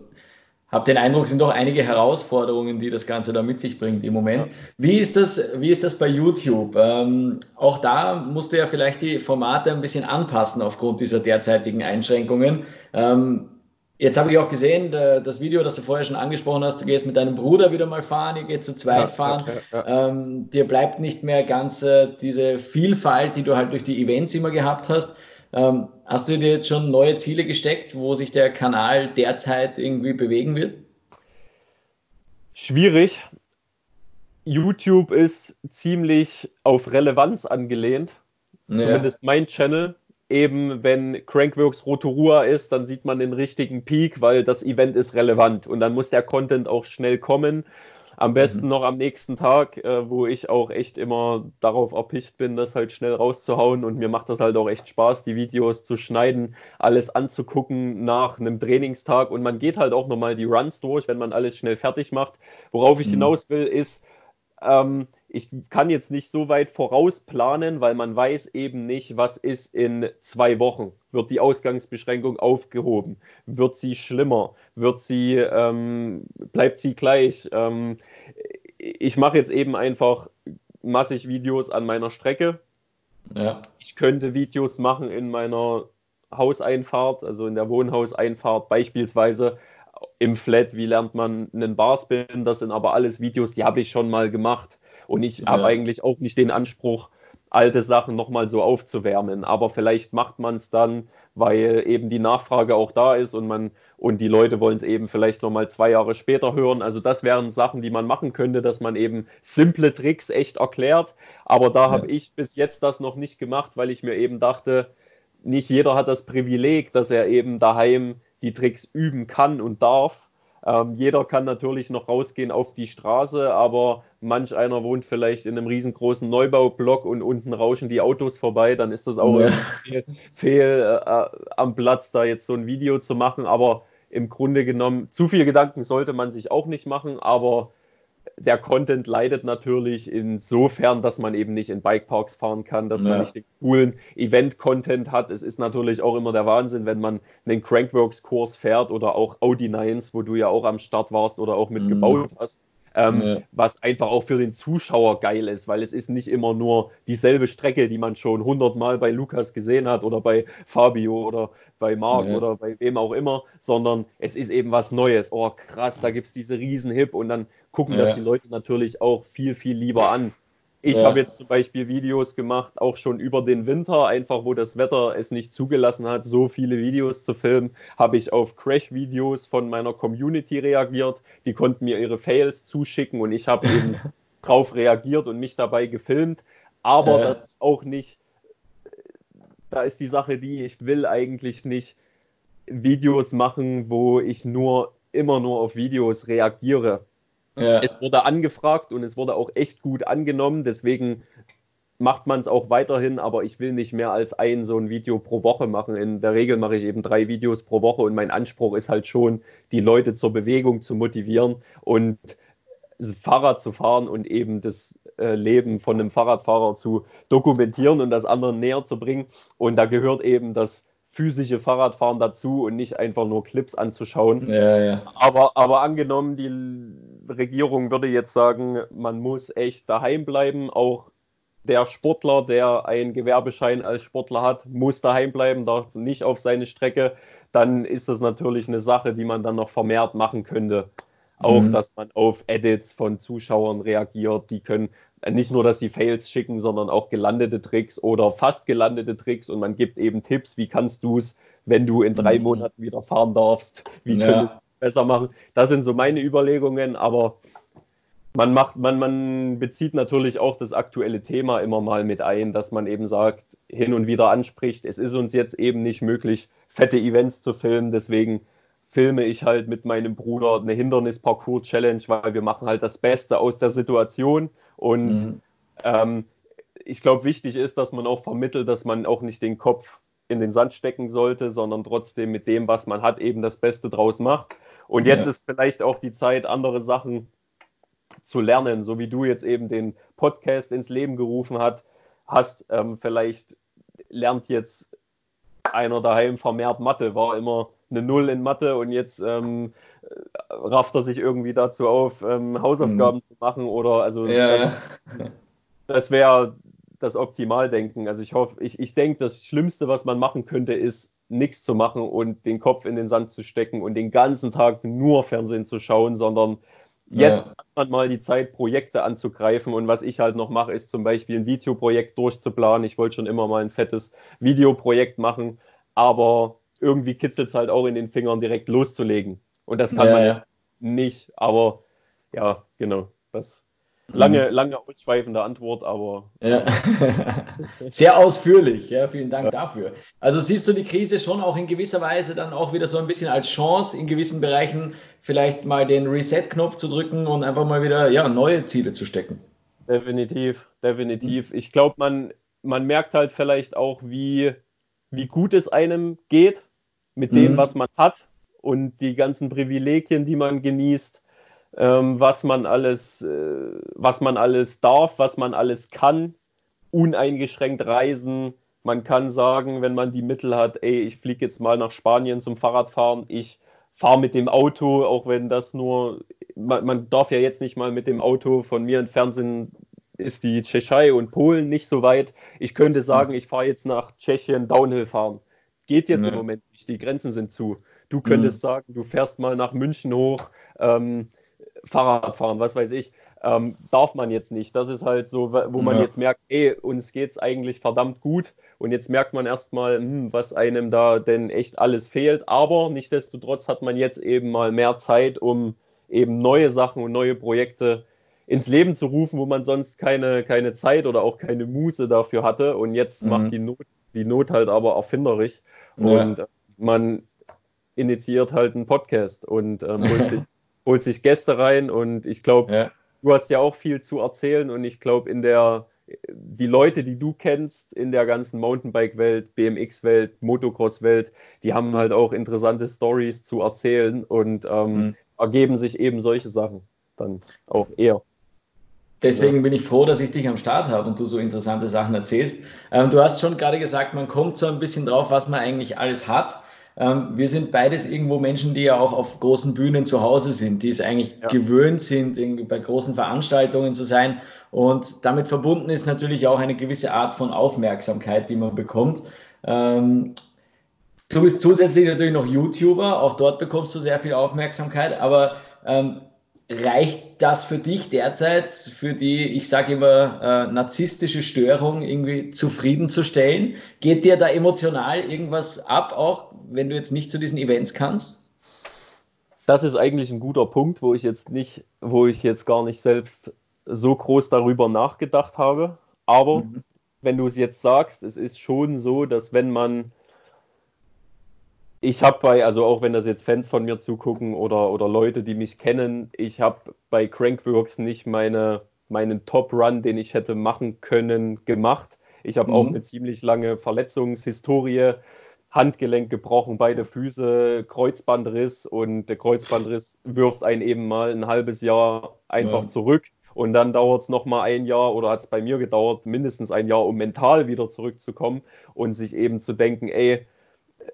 habe den Eindruck, es sind doch einige Herausforderungen, die das Ganze da mit sich bringt im Moment. Ja. Wie, ist das, wie ist das bei YouTube? Ähm, auch da musst du ja vielleicht die Formate ein bisschen anpassen aufgrund dieser derzeitigen Einschränkungen. Ähm, jetzt habe ich auch gesehen, das Video, das du vorher schon angesprochen hast, du gehst mit deinem Bruder wieder mal fahren, ihr geht zu zweit ja, fahren. Ja, ähm, dir bleibt nicht mehr ganz äh, diese Vielfalt, die du halt durch die Events immer gehabt hast. Ähm, hast du dir jetzt schon neue Ziele gesteckt, wo sich der Kanal derzeit irgendwie bewegen wird? Schwierig. YouTube ist ziemlich auf Relevanz angelehnt. Ja. Zumindest mein Channel. Eben wenn Crankworks Rotorua ist, dann sieht man den richtigen Peak, weil das Event ist relevant und dann muss der Content auch schnell kommen am besten mhm. noch am nächsten Tag, äh, wo ich auch echt immer darauf erpicht bin, das halt schnell rauszuhauen. Und mir macht das halt auch echt Spaß, die Videos zu schneiden, alles anzugucken nach einem Trainingstag. Und man geht halt auch nochmal die Runs durch, wenn man alles schnell fertig macht. Worauf ich mhm. hinaus will, ist, ähm, ich kann jetzt nicht so weit vorausplanen, weil man weiß eben nicht, was ist in zwei Wochen. Wird die Ausgangsbeschränkung aufgehoben? Wird sie schlimmer? Wird sie, ähm, bleibt sie gleich? Ähm, ich mache jetzt eben einfach massig Videos an meiner Strecke. Ja. Ich könnte Videos machen in meiner Hauseinfahrt, also in der Wohnhauseinfahrt beispielsweise im Flat, wie lernt man einen Barspin, das sind aber alles Videos, die habe ich schon mal gemacht. Und ich ja. habe eigentlich auch nicht den Anspruch, alte Sachen nochmal so aufzuwärmen. Aber vielleicht macht man es dann, weil eben die Nachfrage auch da ist und man und die Leute wollen es eben vielleicht nochmal zwei Jahre später hören. Also das wären Sachen, die man machen könnte, dass man eben simple Tricks echt erklärt. Aber da ja. habe ich bis jetzt das noch nicht gemacht, weil ich mir eben dachte, nicht jeder hat das Privileg, dass er eben daheim die Tricks üben kann und darf. Ähm, jeder kann natürlich noch rausgehen auf die Straße, aber manch einer wohnt vielleicht in einem riesengroßen Neubaublock und unten rauschen die Autos vorbei, dann ist das auch ja. fehl, fehl äh, am Platz, da jetzt so ein Video zu machen. Aber im Grunde genommen, zu viel Gedanken sollte man sich auch nicht machen, aber der Content leidet natürlich insofern, dass man eben nicht in Bikeparks fahren kann, dass ja. man nicht den coolen Event-Content hat. Es ist natürlich auch immer der Wahnsinn, wenn man einen Crankworks-Kurs fährt oder auch Audi 9s, wo du ja auch am Start warst oder auch mitgebaut mhm. hast. Ähm, ja. was einfach auch für den Zuschauer geil ist, weil es ist nicht immer nur dieselbe Strecke, die man schon hundertmal bei Lukas gesehen hat oder bei Fabio oder bei Marc ja. oder bei wem auch immer, sondern es ist eben was Neues. Oh krass, da gibt es diese Riesen-Hip und dann gucken ja. das die Leute natürlich auch viel, viel lieber an. Ich ja. habe jetzt zum Beispiel Videos gemacht, auch schon über den Winter, einfach wo das Wetter es nicht zugelassen hat, so viele Videos zu filmen, habe ich auf Crash-Videos von meiner Community reagiert. Die konnten mir ihre Fails zuschicken und ich habe eben drauf reagiert und mich dabei gefilmt. Aber ja. das ist auch nicht, da ist die Sache die, ich will eigentlich nicht Videos machen, wo ich nur immer nur auf Videos reagiere. Ja. Es wurde angefragt und es wurde auch echt gut angenommen. Deswegen macht man es auch weiterhin, aber ich will nicht mehr als ein so ein Video pro Woche machen. In der Regel mache ich eben drei Videos pro Woche und mein Anspruch ist halt schon, die Leute zur Bewegung zu motivieren und Fahrrad zu fahren und eben das äh, Leben von einem Fahrradfahrer zu dokumentieren und das anderen näher zu bringen. Und da gehört eben das physische Fahrradfahren dazu und nicht einfach nur Clips anzuschauen. Ja, ja. Aber, aber angenommen, die Regierung würde jetzt sagen, man muss echt daheim bleiben, auch der Sportler, der einen Gewerbeschein als Sportler hat, muss daheim bleiben, darf nicht auf seine Strecke, dann ist das natürlich eine Sache, die man dann noch vermehrt machen könnte. Auch, mhm. dass man auf Edits von Zuschauern reagiert, die können nicht nur, dass sie Fails schicken, sondern auch gelandete Tricks oder fast gelandete Tricks und man gibt eben Tipps, wie kannst du es, wenn du in drei mhm. Monaten wieder fahren darfst, wie ja. könntest du es besser machen. Das sind so meine Überlegungen, aber man macht, man, man bezieht natürlich auch das aktuelle Thema immer mal mit ein, dass man eben sagt, hin und wieder anspricht, es ist uns jetzt eben nicht möglich, fette Events zu filmen, deswegen filme ich halt mit meinem Bruder eine Hindernisparcours-Challenge, weil wir machen halt das Beste aus der Situation und mhm. ähm, ich glaube, wichtig ist, dass man auch vermittelt, dass man auch nicht den Kopf in den Sand stecken sollte, sondern trotzdem mit dem, was man hat, eben das Beste draus macht. Und jetzt ja. ist vielleicht auch die Zeit, andere Sachen zu lernen, so wie du jetzt eben den Podcast ins Leben gerufen hat, hast. Ähm, vielleicht lernt jetzt einer daheim vermehrt Mathe, war immer eine Null in Mathe und jetzt ähm, rafft er sich irgendwie dazu auf, ähm, Hausaufgaben mhm. zu machen oder also ja, das, das wäre das Optimaldenken. Also ich hoffe, ich, ich denke, das Schlimmste, was man machen könnte, ist nichts zu machen und den Kopf in den Sand zu stecken und den ganzen Tag nur Fernsehen zu schauen, sondern jetzt ja. hat man mal die Zeit, Projekte anzugreifen. Und was ich halt noch mache, ist zum Beispiel ein Videoprojekt durchzuplanen. Ich wollte schon immer mal ein fettes Videoprojekt machen, aber irgendwie kitzelt es halt auch in den Fingern, direkt loszulegen. Und das kann ja, man ja nicht. Aber ja, genau. Das lange, mhm. lange ausschweifende Antwort, aber. Ja. Sehr ausführlich, ja, vielen Dank ja. dafür. Also siehst du die Krise schon auch in gewisser Weise dann auch wieder so ein bisschen als Chance, in gewissen Bereichen vielleicht mal den Reset-Knopf zu drücken und einfach mal wieder ja, neue Ziele zu stecken. Definitiv, definitiv. Ich glaube, man, man merkt halt vielleicht auch, wie, wie gut es einem geht, mit dem, mhm. was man hat und die ganzen Privilegien, die man genießt, ähm, was man alles, äh, was man alles darf, was man alles kann, uneingeschränkt reisen. Man kann sagen, wenn man die Mittel hat, ey, ich fliege jetzt mal nach Spanien zum Fahrradfahren, ich fahre mit dem Auto, auch wenn das nur, man, man, darf ja jetzt nicht mal mit dem Auto von mir entfernt sind, ist die Tschechei und Polen nicht so weit. Ich könnte sagen, ich fahre jetzt nach Tschechien Downhill fahren. Geht jetzt nee. im Moment nicht, die Grenzen sind zu. Du könntest mhm. sagen, du fährst mal nach München hoch, ähm, Fahrrad fahren, was weiß ich. Ähm, darf man jetzt nicht. Das ist halt so, wo man ja. jetzt merkt, ey, uns geht es eigentlich verdammt gut. Und jetzt merkt man erstmal, hm, was einem da denn echt alles fehlt. Aber nichtsdestotrotz hat man jetzt eben mal mehr Zeit, um eben neue Sachen und neue Projekte ins Leben zu rufen, wo man sonst keine, keine Zeit oder auch keine Muße dafür hatte. Und jetzt mhm. macht die Not die Not halt aber erfinderisch. Ja. Und man initiiert halt einen Podcast und ähm, holt, sich, holt, sich, Gäste rein. Und ich glaube, ja. du hast ja auch viel zu erzählen. Und ich glaube, in der die Leute, die du kennst in der ganzen Mountainbike-Welt, BMX-Welt, Motocross-Welt, die haben halt auch interessante Stories zu erzählen und ähm, mhm. ergeben sich eben solche Sachen dann auch eher. Deswegen ja. bin ich froh, dass ich dich am Start habe und du so interessante Sachen erzählst. Ähm, du hast schon gerade gesagt, man kommt so ein bisschen drauf, was man eigentlich alles hat. ähm, wir sind beides irgendwo Menschen, die ja auch auf großen Bühnen zu Hause sind, die es eigentlich ja. gewöhnt sind, irgendwie bei großen Veranstaltungen zu sein. Und damit verbunden ist natürlich auch eine gewisse Art von Aufmerksamkeit, die man bekommt. Ähm, du bist zusätzlich natürlich noch YouTuber, auch dort bekommst du sehr viel Aufmerksamkeit, aber ähm, reicht das für dich derzeit für die, ich sage immer, äh, narzisstische Störung irgendwie zufriedenzustellen? Geht dir da emotional irgendwas ab, auch wenn du jetzt nicht zu diesen Events kannst? Das ist eigentlich ein guter Punkt, wo ich jetzt nicht, wo ich jetzt gar nicht selbst so groß darüber nachgedacht habe. Aber mhm. wenn du es jetzt sagst, es ist schon so, dass wenn man ich habe bei, also auch wenn das jetzt Fans von mir zugucken oder, oder Leute, die mich kennen, ich habe bei Crankworks nicht meine, meinen Top-Run, den ich hätte machen können, gemacht. Ich habe mhm. auch eine ziemlich lange Verletzungshistorie, Handgelenk gebrochen, beide Füße, Kreuzbandriss und der Kreuzbandriss wirft einen eben mal ein halbes Jahr einfach ja. zurück. Und dann dauert es nochmal ein Jahr oder hat es bei mir gedauert, mindestens ein Jahr, um mental wieder zurückzukommen und sich eben zu denken, ey,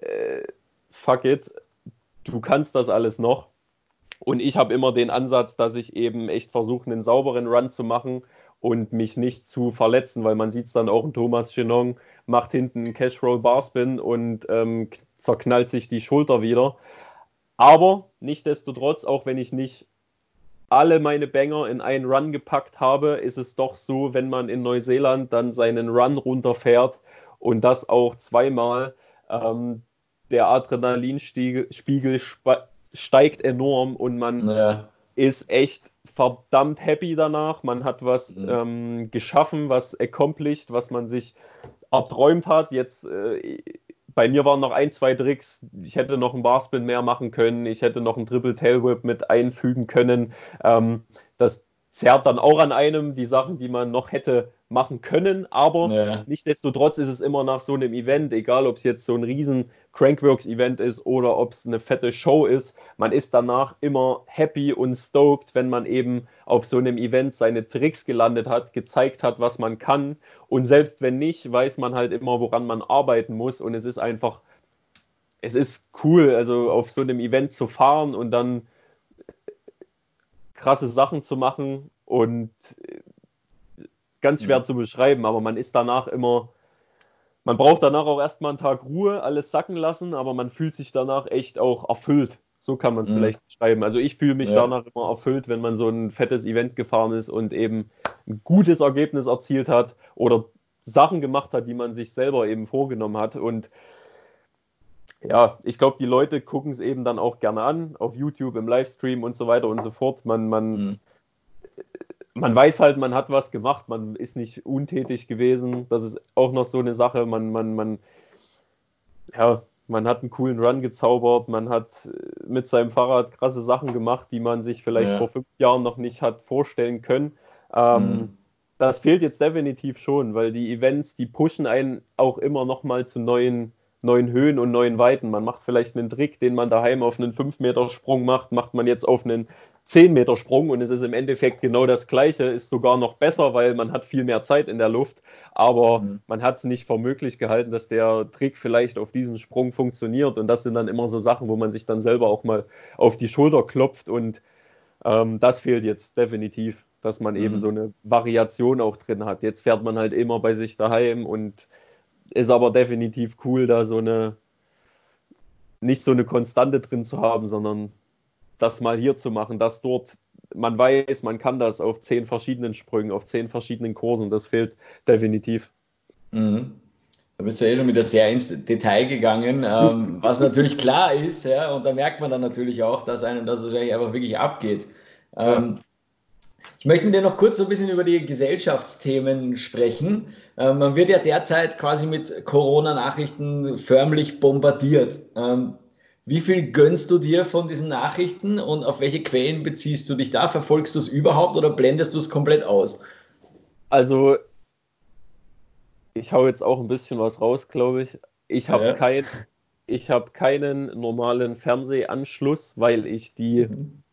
äh, fuck it, du kannst das alles noch. Und ich habe immer den Ansatz, dass ich eben echt versuche, einen sauberen Run zu machen und mich nicht zu verletzen, weil man sieht es dann auch, ein Thomas Chenong macht hinten einen Cashroll Barspin und ähm, zerknallt sich die Schulter wieder. Aber nichtsdestotrotz, auch wenn ich nicht alle meine Banger in einen Run gepackt habe, ist es doch so, wenn man in Neuseeland dann seinen Run runterfährt und das auch zweimal, ähm, der Adrenalinspiegel steigt enorm und man ja. ist echt verdammt happy danach. Man hat was mhm. ähm, geschaffen, was accomplished, was man sich erträumt hat. Jetzt äh, bei mir waren noch ein, zwei Tricks. Ich hätte noch einen Barspin mehr machen können. Ich hätte noch einen Triple Tail Whip mit einfügen können. Ähm, das zerrt dann auch an einem die Sachen, die man noch hätte machen können, aber ja. nichtsdestotrotz ist es immer nach so einem Event, egal ob es jetzt so ein riesen Crankworks-Event ist oder ob es eine fette Show ist, man ist danach immer happy und stoked, wenn man eben auf so einem Event seine Tricks gelandet hat, gezeigt hat, was man kann und selbst wenn nicht, weiß man halt immer, woran man arbeiten muss und es ist einfach, es ist cool, also auf so einem Event zu fahren und dann krasse Sachen zu machen und ganz schwer mhm. zu beschreiben, aber man ist danach immer, man braucht danach auch erstmal einen Tag Ruhe, alles sacken lassen, aber man fühlt sich danach echt auch erfüllt. So kann man es mhm. vielleicht beschreiben. Also ich fühle mich ja. danach immer erfüllt, wenn man so ein fettes Event gefahren ist und eben ein gutes Ergebnis erzielt hat oder Sachen gemacht hat, die man sich selber eben vorgenommen hat. Und ja, ich glaube, die Leute gucken es eben dann auch gerne an, auf YouTube, im Livestream und so weiter und so fort. Man, man, mhm man weiß halt, man hat was gemacht, man ist nicht untätig gewesen. Das ist auch noch so eine Sache. Man, man, man, ja, man hat einen coolen Run gezaubert, man hat äh, mit seinem Fahrrad krasse Sachen gemacht, die man sich vielleicht ja. vor fünf Jahren noch nicht hat vorstellen können. Ähm, mhm. Das fehlt jetzt definitiv schon, weil die Events, die pushen einen auch immer noch mal zu neuen, neuen Höhen und neuen Weiten. Man macht vielleicht einen Trick, den man daheim auf einen 5-Meter-Sprung macht, macht man jetzt auf einen 10 Meter Sprung und es ist im Endeffekt genau das gleiche, ist sogar noch besser, weil man hat viel mehr Zeit in der Luft, aber mhm. man hat es nicht für möglich gehalten, dass der Trick vielleicht auf diesem Sprung funktioniert und das sind dann immer so Sachen, wo man sich dann selber auch mal auf die Schulter klopft und ähm, das fehlt jetzt definitiv, dass man mhm. eben so eine Variation auch drin hat. Jetzt fährt man halt immer bei sich daheim und ist aber definitiv cool, da so eine nicht so eine Konstante drin zu haben, sondern das mal hier zu machen, das dort, man weiß, man kann das auf zehn verschiedenen Sprüngen, auf zehn verschiedenen Kursen, das fehlt definitiv. Mhm. Da bist du ja eh schon wieder sehr ins Detail gegangen, ähm, was natürlich klar ist, ja, und da merkt man dann natürlich auch, dass einem das wahrscheinlich einfach wirklich abgeht. Ähm, ich möchte mit dir noch kurz so ein bisschen über die Gesellschaftsthemen sprechen. Ähm, man wird ja derzeit quasi mit Corona-Nachrichten förmlich bombardiert. Ähm, wie viel gönnst du dir von diesen Nachrichten und auf welche Quellen beziehst du dich da? Verfolgst du es überhaupt oder blendest du es komplett aus? Also, ich hau jetzt auch ein bisschen was raus, glaube ich. Ich habe ja. kein, hab keinen normalen Fernsehanschluss, weil ich die. Mhm.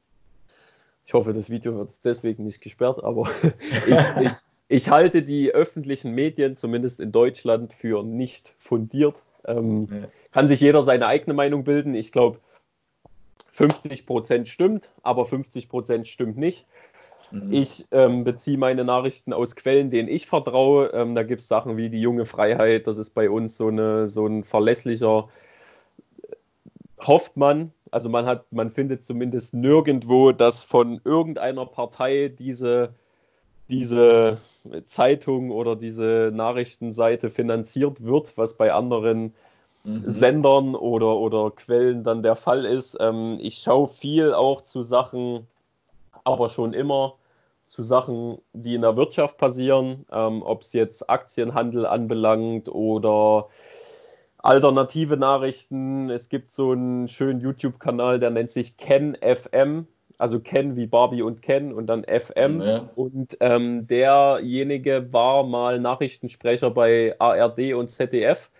Ich hoffe, das Video wird deswegen nicht gesperrt, aber ich, ich, ich halte die öffentlichen Medien, zumindest in Deutschland, für nicht fundiert Ähm, ja. Kann sich jeder seine eigene Meinung bilden. Ich glaube, 50 Prozent stimmt, aber 50 Prozent stimmt nicht. Mhm. Ich ähm, beziehe meine Nachrichten aus Quellen, denen ich vertraue. Ähm, da gibt es Sachen wie die junge Freiheit. Das ist bei uns so, eine, so ein verlässlicher, hofft man. Also man hat, man findet zumindest nirgendwo, dass von irgendeiner Partei diese, diese Zeitung oder diese Nachrichtenseite finanziert wird, was bei anderen mhm. Sendern oder, oder Quellen dann der Fall ist. Ähm, ich schaue viel auch zu Sachen, aber schon immer zu Sachen, die in der Wirtschaft passieren, ähm, ob es jetzt Aktienhandel anbelangt oder alternative Nachrichten. Es gibt so einen schönen YouTube-Kanal, der nennt sich Ken FM. Also Ken wie Barbie und Ken und dann FM. Ja. Und ähm, derjenige war mal Nachrichtensprecher bei ARD und ZDF.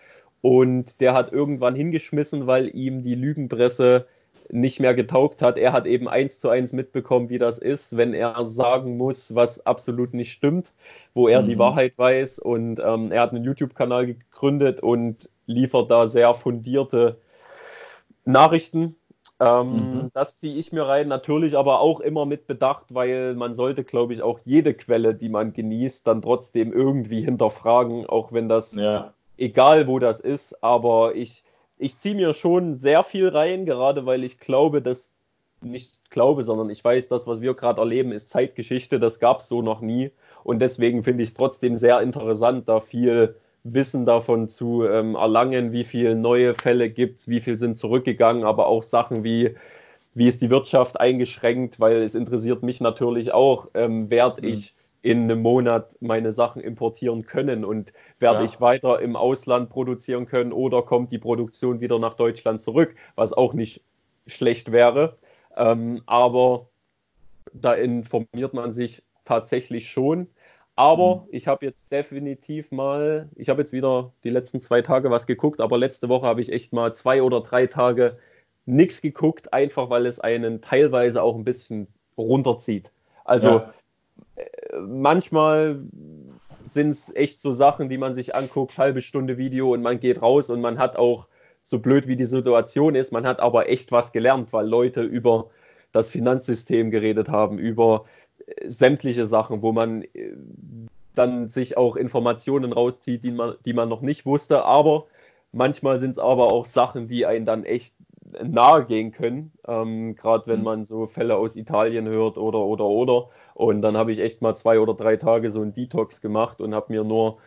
Und der hat irgendwann hingeschmissen, weil ihm die Lügenpresse nicht mehr getaugt hat. Er hat eben eins zu eins mitbekommen, wie das ist, wenn er sagen muss, was absolut nicht stimmt, wo er mhm. die Wahrheit weiß. Und ähm, er hat einen YouTube-Kanal gegründet und liefert da sehr fundierte Nachrichten. Ähm, mhm. Das ziehe ich mir rein, natürlich aber auch immer mit Bedacht, weil man sollte, glaube ich, auch jede Quelle, die man genießt, dann trotzdem irgendwie hinterfragen, auch wenn das, ja. egal wo das ist, aber ich, ich ziehe mir schon sehr viel rein, gerade weil ich glaube, dass, nicht glaube, sondern ich weiß, das, was wir gerade erleben, ist Zeitgeschichte, das gab es so noch nie und deswegen finde ich es trotzdem sehr interessant, da viel Wissen davon zu ähm, erlangen, wie viele neue Fälle gibt es, wie viel sind zurückgegangen, aber auch Sachen wie, wie ist die Wirtschaft eingeschränkt, weil es interessiert mich natürlich auch, ähm, werde mhm. ich in einem Monat meine Sachen importieren können und werde ja. ich weiter im Ausland produzieren können oder kommt die Produktion wieder nach Deutschland zurück, was auch nicht schlecht wäre. Ähm, aber da informiert man sich tatsächlich schon. Aber mhm. ich habe jetzt definitiv mal, ich habe jetzt wieder die letzten zwei Tage was geguckt, aber letzte Woche habe ich echt mal zwei oder drei Tage nichts geguckt, einfach weil es einen teilweise auch ein bisschen runterzieht. Also ja. Äh, manchmal sind es echt so Sachen, die man sich anguckt, halbe Stunde Video und man geht raus und man hat auch, so blöd wie die Situation ist, man hat aber echt was gelernt, weil Leute über das Finanzsystem geredet haben, über sämtliche Sachen, wo man äh, dann sich auch Informationen rauszieht, die man, die man noch nicht wusste. Aber manchmal sind es aber auch Sachen, die einen dann echt nahe gehen können. Ähm, Gerade wenn mhm. man so Fälle aus Italien hört oder oder oder. Und dann habe ich echt mal zwei oder drei Tage so einen Detox gemacht und habe mir nur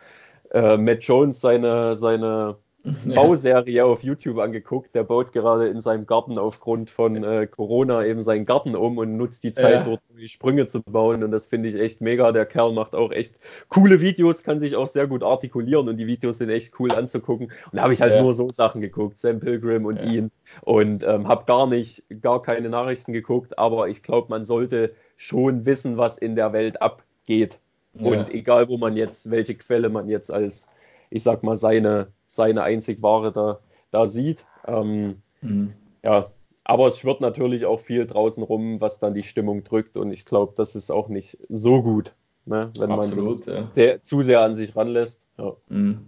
äh, Matt Jones seine, seine Bauserie auf YouTube angeguckt. Der baut gerade in seinem Garten aufgrund von äh, Corona eben seinen Garten um und nutzt die Zeit ja. dort, um die Sprünge zu bauen. Und das finde ich echt mega. Der Kerl macht auch echt coole Videos, kann sich auch sehr gut artikulieren und die Videos sind echt cool anzugucken. Und da habe ich halt ja. nur so Sachen geguckt, Sam Pilgrim und ja. ihn. Und ähm, habe gar nicht, gar keine Nachrichten geguckt, aber ich glaube, man sollte schon wissen, was in der Welt abgeht. Und egal, wo man jetzt, welche Quelle man jetzt als, ich sag mal, seine seine einzig wahre da, da sieht. Ähm, mhm. Ja, aber es schwirrt natürlich auch viel draußen rum, was dann die Stimmung drückt. Und ich glaube, das ist auch nicht so gut, ne, wenn Absolut, man das ja. sehr, zu sehr an sich ranlässt. Ja. Mhm.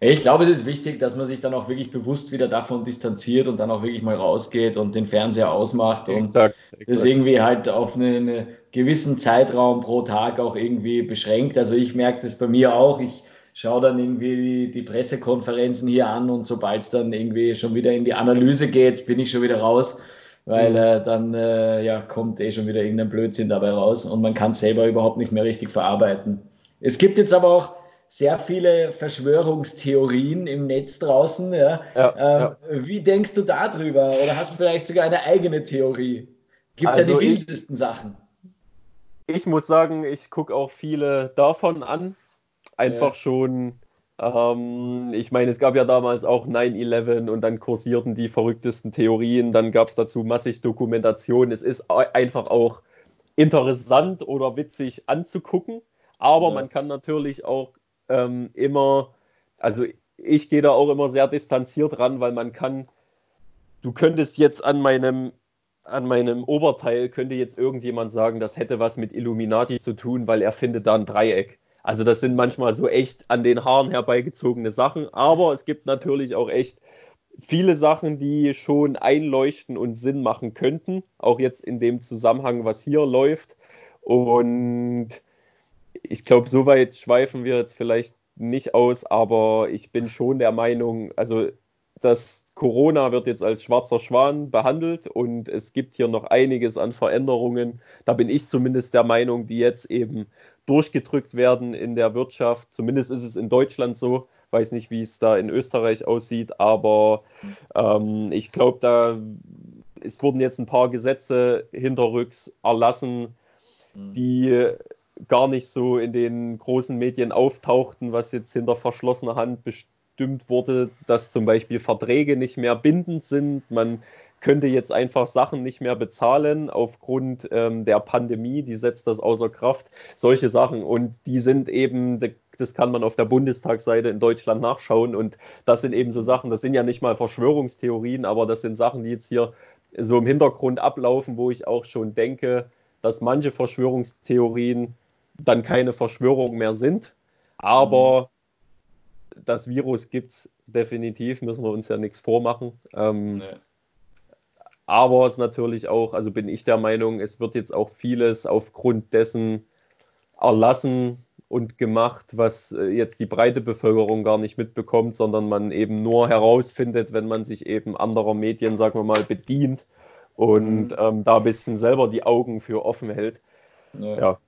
Ich glaube, es ist wichtig, dass man sich dann auch wirklich bewusst wieder davon distanziert und dann auch wirklich mal rausgeht und den Fernseher ausmacht und exakt, exakt. das irgendwie halt auf einen, einen gewissen Zeitraum pro Tag auch irgendwie beschränkt. Also ich merke das bei mir auch. Ich schaue dann irgendwie die Pressekonferenzen hier an und sobald es dann irgendwie schon wieder in die Analyse geht, bin ich schon wieder raus, weil mhm. äh, dann äh, ja, kommt eh schon wieder irgendein Blödsinn dabei raus und man kann es selber überhaupt nicht mehr richtig verarbeiten. Es gibt jetzt aber auch sehr viele Verschwörungstheorien im Netz draußen. Ja. ja, ähm, ja. Wie denkst du darüber? Oder hast du vielleicht sogar eine eigene Theorie? Gibt es also ja die wildesten ich, Sachen. Ich muss sagen, ich gucke auch viele davon an einfach ja. schon, ähm, ich meine, es gab ja damals auch 9-11 und dann kursierten die verrücktesten Theorien, dann gab es dazu massig Dokumentation. Es ist einfach auch interessant oder witzig anzugucken, aber ja. man kann natürlich auch ähm, immer, also ich gehe da auch immer sehr distanziert ran, weil man kann, du könntest jetzt an meinem an meinem Oberteil könnte jetzt irgendjemand sagen, das hätte was mit Illuminati zu tun, weil er findet da ein Dreieck. Also das sind manchmal so echt an den Haaren herbeigezogene Sachen, aber es gibt natürlich auch echt viele Sachen, die schon einleuchten und Sinn machen könnten, auch jetzt in dem Zusammenhang, was hier läuft. Und ich glaube, so weit schweifen wir jetzt vielleicht nicht aus, aber ich bin schon der Meinung, also das Corona wird jetzt als schwarzer Schwan behandelt und es gibt hier noch einiges an Veränderungen. Da bin ich zumindest der Meinung, die jetzt eben durchgedrückt werden in der Wirtschaft. Zumindest ist es in Deutschland so. Weiß nicht, wie es da in Österreich aussieht, aber ähm, ich glaube, da es wurden jetzt ein paar Gesetze hinterrücks erlassen, mhm. die gar nicht so in den großen Medien auftauchten, was jetzt hinter verschlossener Hand bestimmt wurde, dass zum Beispiel Verträge nicht mehr bindend sind. Man könnte jetzt einfach Sachen nicht mehr bezahlen aufgrund ähm, der Pandemie, die setzt das außer Kraft, solche Sachen. Und die sind eben, das kann man auf der Bundestagsseite in Deutschland nachschauen. Und das sind eben so Sachen, das sind ja nicht mal Verschwörungstheorien, aber das sind Sachen, die jetzt hier so im Hintergrund ablaufen, wo ich auch schon denke, dass manche Verschwörungstheorien dann keine Verschwörung mehr sind. Aber das Virus gibt es definitiv, müssen wir uns ja nichts vormachen. Ähm, nee. Aber es natürlich auch, also bin ich der Meinung, es wird jetzt auch vieles aufgrund dessen erlassen und gemacht, was äh, jetzt die breite Bevölkerung gar nicht mitbekommt, sondern man eben nur herausfindet, wenn man sich eben anderer Medien, sagen wir mal, bedient und mhm. ähm, da ein bisschen selber die Augen für offen hält. Ja. ja.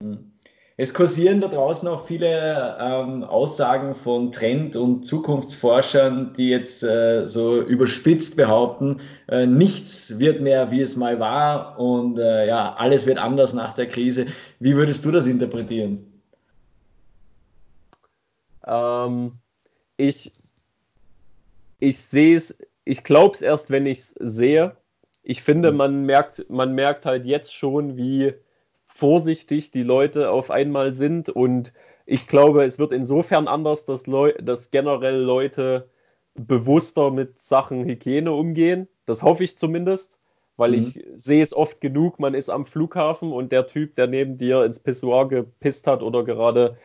Mhm. Es kursieren da draußen auch viele ähm, Aussagen von Trend- und Zukunftsforschern, die jetzt äh, so überspitzt behaupten, äh, nichts wird mehr, wie es mal war und äh, ja, alles wird anders nach der Krise. Wie würdest du das interpretieren? Ähm, ich ich sehe es, ich glaube es erst, wenn ich es sehe. Ich finde, mhm. man merkt, man merkt halt jetzt schon, wie vorsichtig die Leute auf einmal sind. Und ich glaube, es wird insofern anders, dass, Leu dass generell Leute bewusster mit Sachen Hygiene umgehen. Das hoffe ich zumindest, weil mhm. ich sehe es oft genug, man ist am Flughafen und der Typ, der neben dir ins Pissoir gepisst hat oder gerade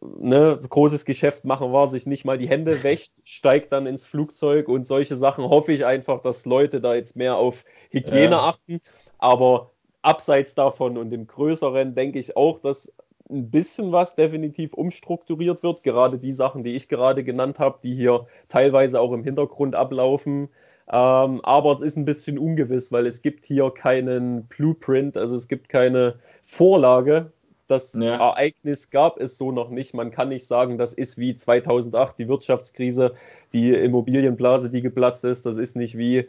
ne, großes Geschäft machen war, sich nicht mal die Hände wäscht, steigt dann ins Flugzeug und solche Sachen hoffe ich einfach, dass Leute da jetzt mehr auf Hygiene ja. achten. Aber abseits davon und im Größeren denke ich auch, dass ein bisschen was definitiv umstrukturiert wird. Gerade die Sachen, die ich gerade genannt habe, die hier teilweise auch im Hintergrund ablaufen. Ähm, aber es ist ein bisschen ungewiss, weil es gibt hier keinen Blueprint, also es gibt keine Vorlage. Das ja. Ereignis gab es so noch nicht. Man kann nicht sagen, das ist wie 2008 die Wirtschaftskrise, die Immobilienblase, die geplatzt ist. Das ist nicht wie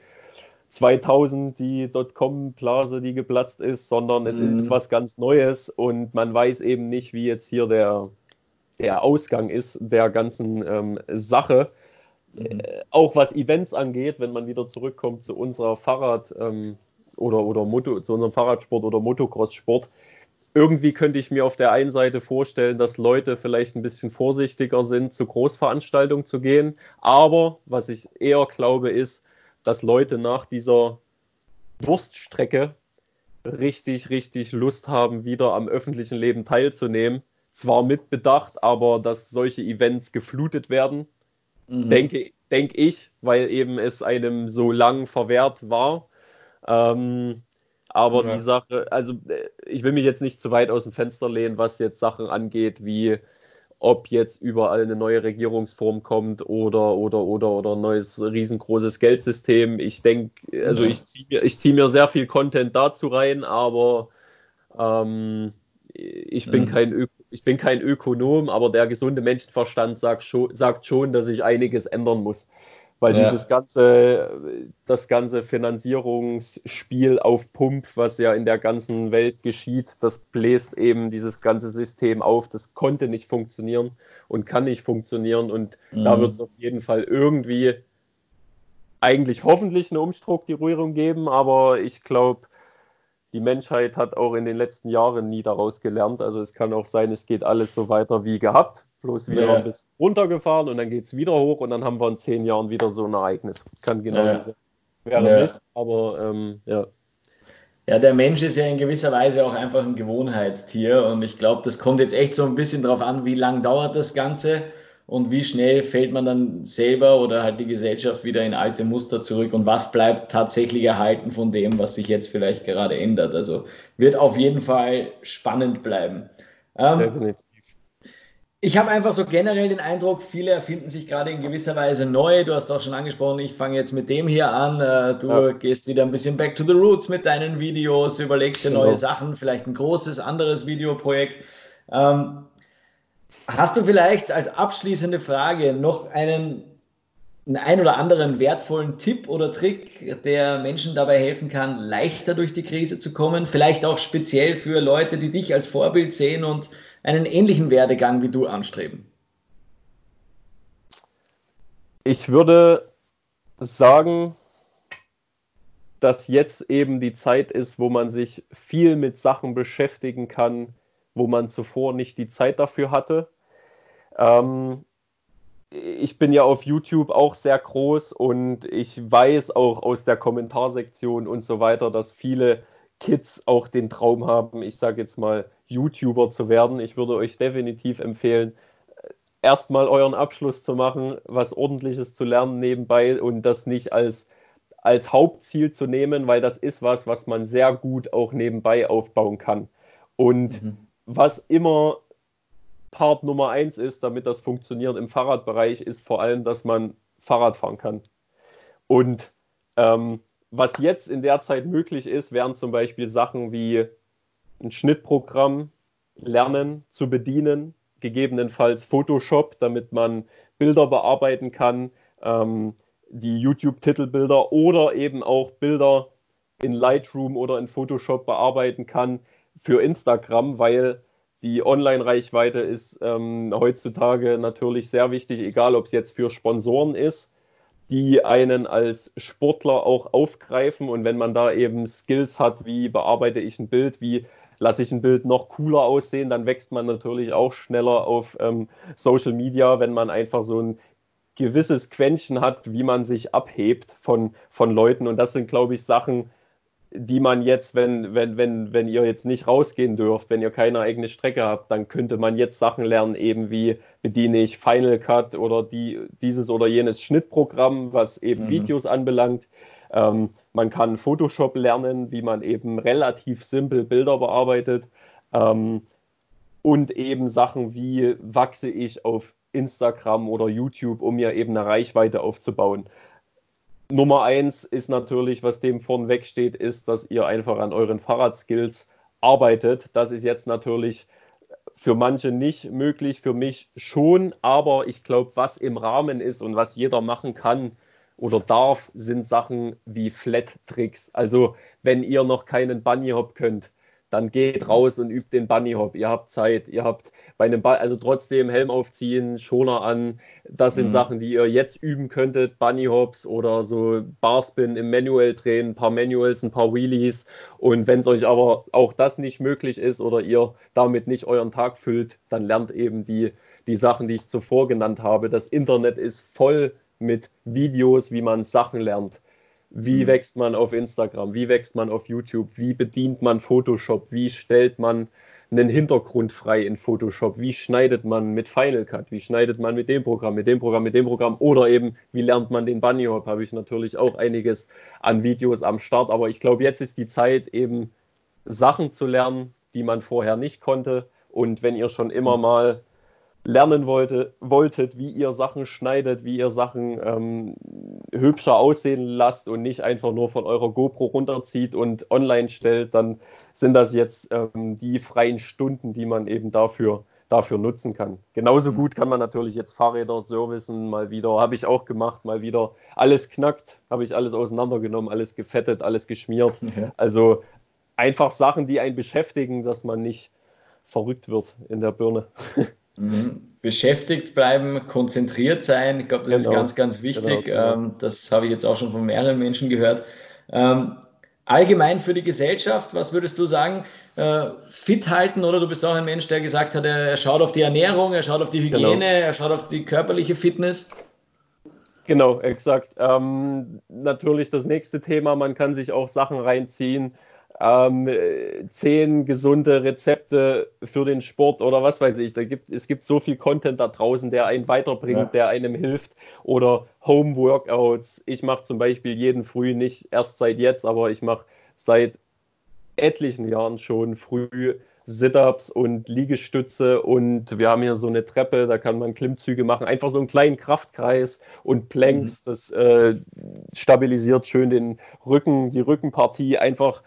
2000 die Dotcom-Blase, die geplatzt ist, sondern es mhm. ist was ganz Neues und man weiß eben nicht, wie jetzt hier der, der Ausgang ist der ganzen ähm, Sache. Mhm. Äh, auch was Events angeht, wenn man wieder zurückkommt zu unserer Fahrrad- ähm, oder, oder Moto, zu unserem Fahrradsport oder Motocross-Sport. Irgendwie könnte ich mir auf der einen Seite vorstellen, dass Leute vielleicht ein bisschen vorsichtiger sind, zu Großveranstaltungen zu gehen. Aber was ich eher glaube, ist, dass Leute nach dieser Durststrecke richtig, richtig Lust haben, wieder am öffentlichen Leben teilzunehmen. Zwar mit Bedacht, aber dass solche Events geflutet werden, mhm. denke, denke ich, weil eben es einem so lang verwehrt war. Ähm, aber ja. die Sache, also äh, ich will mich jetzt nicht zu weit aus dem Fenster lehnen, was jetzt Sachen angeht, wie ob jetzt überall eine neue Regierungsform kommt oder oder oder oder ein neues riesengroßes Geldsystem. Ich denke, also ich ziehe mir, zieh mir sehr viel Content dazu rein, aber ähm, ich, bin mhm. kein ich bin kein Ökonom, aber der gesunde Menschenverstand sagt schon, sagt schon, dass sich einiges ändern muss. Weil ja. dieses ganze, das ganze Finanzierungsspiel auf Pump, was ja in der ganzen Welt geschieht, das bläst eben dieses ganze System auf. Das konnte nicht funktionieren und kann nicht funktionieren. Und mhm. da wird es auf jeden Fall irgendwie eigentlich hoffentlich eine Umstrukturierung geben, aber ich glaube, die Menschheit hat auch in den letzten Jahren nie daraus gelernt. Also es kann auch sein, es geht alles so weiter wie gehabt bloß wieder ja. ein bisschen runtergefahren und dann geht es wieder hoch und dann haben wir in zehn Jahren wieder so ein Ereignis. Kann genau ja. diese wäre ja. Mist, aber ähm, ja. Ja, der Mensch ist ja in gewisser Weise auch einfach ein Gewohnheitstier und ich glaube, das kommt jetzt echt so ein bisschen darauf an, wie lang dauert das Ganze und wie schnell fällt man dann selber oder halt die Gesellschaft wieder in alte Muster zurück und was bleibt tatsächlich erhalten von dem, was sich jetzt vielleicht gerade ändert. Also wird auf jeden Fall spannend bleiben. Ähm, Definitiv. Ich habe einfach so generell den Eindruck, viele erfinden sich gerade in gewisser Weise neu. Du hast auch schon angesprochen, ich fange jetzt mit dem hier an. Äh, du ja. gehst wieder ein bisschen back to the roots mit deinen Videos, überlegst dir neue genau. Sachen, vielleicht ein großes anderes Videoprojekt. Ähm, hast du vielleicht als abschließende Frage noch einen, einen ein oder anderen wertvollen Tipp oder Trick, der Menschen dabei helfen kann, leichter durch die Krise zu kommen? Vielleicht auch speziell für Leute, die dich als Vorbild sehen und einen ähnlichen Werdegang wie du anstreben? Ich würde sagen, dass jetzt eben die Zeit ist, wo man sich viel mit Sachen beschäftigen kann, wo man zuvor nicht die Zeit dafür hatte. Ähm, ich bin ja auf YouTube auch sehr groß und ich weiß auch aus der Kommentarsektion und so weiter, dass viele Kids auch den Traum haben, ich sage jetzt mal, YouTuber zu werden. Ich würde euch definitiv empfehlen, erstmal euren Abschluss zu machen, was ordentliches zu lernen nebenbei und das nicht als, als Hauptziel zu nehmen, weil das ist was, was man sehr gut auch nebenbei aufbauen kann. Und mhm. was immer Part Nummer eins ist, damit das funktioniert im Fahrradbereich, ist vor allem, dass man Fahrrad fahren kann. Und ähm, was jetzt in der Zeit möglich ist, wären zum Beispiel Sachen wie ein Schnittprogramm lernen zu bedienen, gegebenenfalls Photoshop, damit man Bilder bearbeiten kann, ähm, die YouTube-Titelbilder oder eben auch Bilder in Lightroom oder in Photoshop bearbeiten kann für Instagram, weil die Online-Reichweite ist ähm, heutzutage natürlich sehr wichtig, egal ob es jetzt für Sponsoren ist, die einen als Sportler auch aufgreifen und wenn man da eben Skills hat, wie bearbeite ich ein Bild, wie lasse ich ein Bild noch cooler aussehen, dann wächst man natürlich auch schneller auf ähm, Social Media, wenn man einfach so ein gewisses Quäntchen hat, wie man sich abhebt von, von Leuten. Und das sind, glaube ich, Sachen, die man jetzt, wenn, wenn, wenn, wenn ihr jetzt nicht rausgehen dürft, wenn ihr keine eigene Strecke habt, dann könnte man jetzt Sachen lernen, eben wie bediene ich Final Cut oder die, dieses oder jenes Schnittprogramm, was eben mhm. Videos anbelangt. Ähm, man kann Photoshop lernen, wie man eben relativ simpel Bilder bearbeitet. Ähm, und eben Sachen wie wachse ich auf Instagram oder YouTube, um mir eben eine Reichweite aufzubauen. Nummer eins ist natürlich, was dem vornweg steht, ist, dass ihr einfach an euren Fahrradskills arbeitet. Das ist jetzt natürlich für manche nicht möglich, für mich schon, aber ich glaube, was im Rahmen ist und was jeder machen kann, oder darf, sind Sachen wie Flat-Tricks. Also wenn ihr noch keinen Bunny Hop könnt, dann geht raus und übt den Bunny Hop. Ihr habt Zeit, ihr habt bei einem Ball, also trotzdem Helm aufziehen, Schoner an. Das sind mhm. Sachen, die ihr jetzt üben könntet. Bunny Hops oder so Barspin im Manual drehen, ein paar Manuals, ein paar Wheelies. Und wenn es euch aber auch das nicht möglich ist oder ihr damit nicht euren Tag füllt, dann lernt eben die, die Sachen, die ich zuvor genannt habe. Das Internet ist voll mit Videos, wie man Sachen lernt. Wie mhm. wächst man auf Instagram? Wie wächst man auf YouTube? Wie bedient man Photoshop? Wie stellt man einen Hintergrund frei in Photoshop? Wie schneidet man mit Final Cut? Wie schneidet man mit dem Programm, mit dem Programm, mit dem Programm? Oder eben, wie lernt man den Bunny Hop? Habe ich natürlich auch einiges an Videos am Start. Aber ich glaube, jetzt ist die Zeit, eben Sachen zu lernen, die man vorher nicht konnte. Und wenn ihr schon immer mhm. mal lernen wollte, wolltet, wie ihr Sachen schneidet, wie ihr Sachen ähm, hübscher aussehen lasst und nicht einfach nur von eurer GoPro runterzieht und online stellt, dann sind das jetzt ähm, die freien Stunden, die man eben dafür, dafür nutzen kann. Genauso mhm. gut kann man natürlich jetzt Fahrräder servicen, mal wieder, habe ich auch gemacht, mal wieder alles knackt, habe ich alles auseinandergenommen, alles gefettet, alles geschmiert. Ja. Also einfach Sachen, die einen beschäftigen, dass man nicht verrückt wird in der Birne. Mhm. Beschäftigt bleiben, konzentriert sein. Ich glaube, das genau. ist ganz, ganz wichtig. Genau, genau. Ähm, das habe ich jetzt auch schon von mehreren Menschen gehört. Ähm, allgemein für die Gesellschaft, was würdest du sagen? Äh, fit halten oder du bist auch ein Mensch, der gesagt hat, er schaut auf die Ernährung, er schaut auf die Hygiene, genau. er schaut auf die körperliche Fitness? Genau, exakt. Ähm, natürlich das nächste Thema, man kann sich auch Sachen reinziehen, ähm, zehn gesunde Rezepte für den Sport oder was weiß ich. Da gibt, es gibt so viel Content da draußen, der einen weiterbringt, ja. der einem hilft. Oder Home Workouts. Ich mache zum Beispiel jeden Früh, nicht erst seit jetzt, aber ich mache seit etlichen Jahren schon früh Sit-ups und Liegestütze und wir haben hier so eine Treppe, da kann man Klimmzüge machen, einfach so einen kleinen Kraftkreis und Planks, mhm. das äh, stabilisiert schön den Rücken, die Rückenpartie, einfach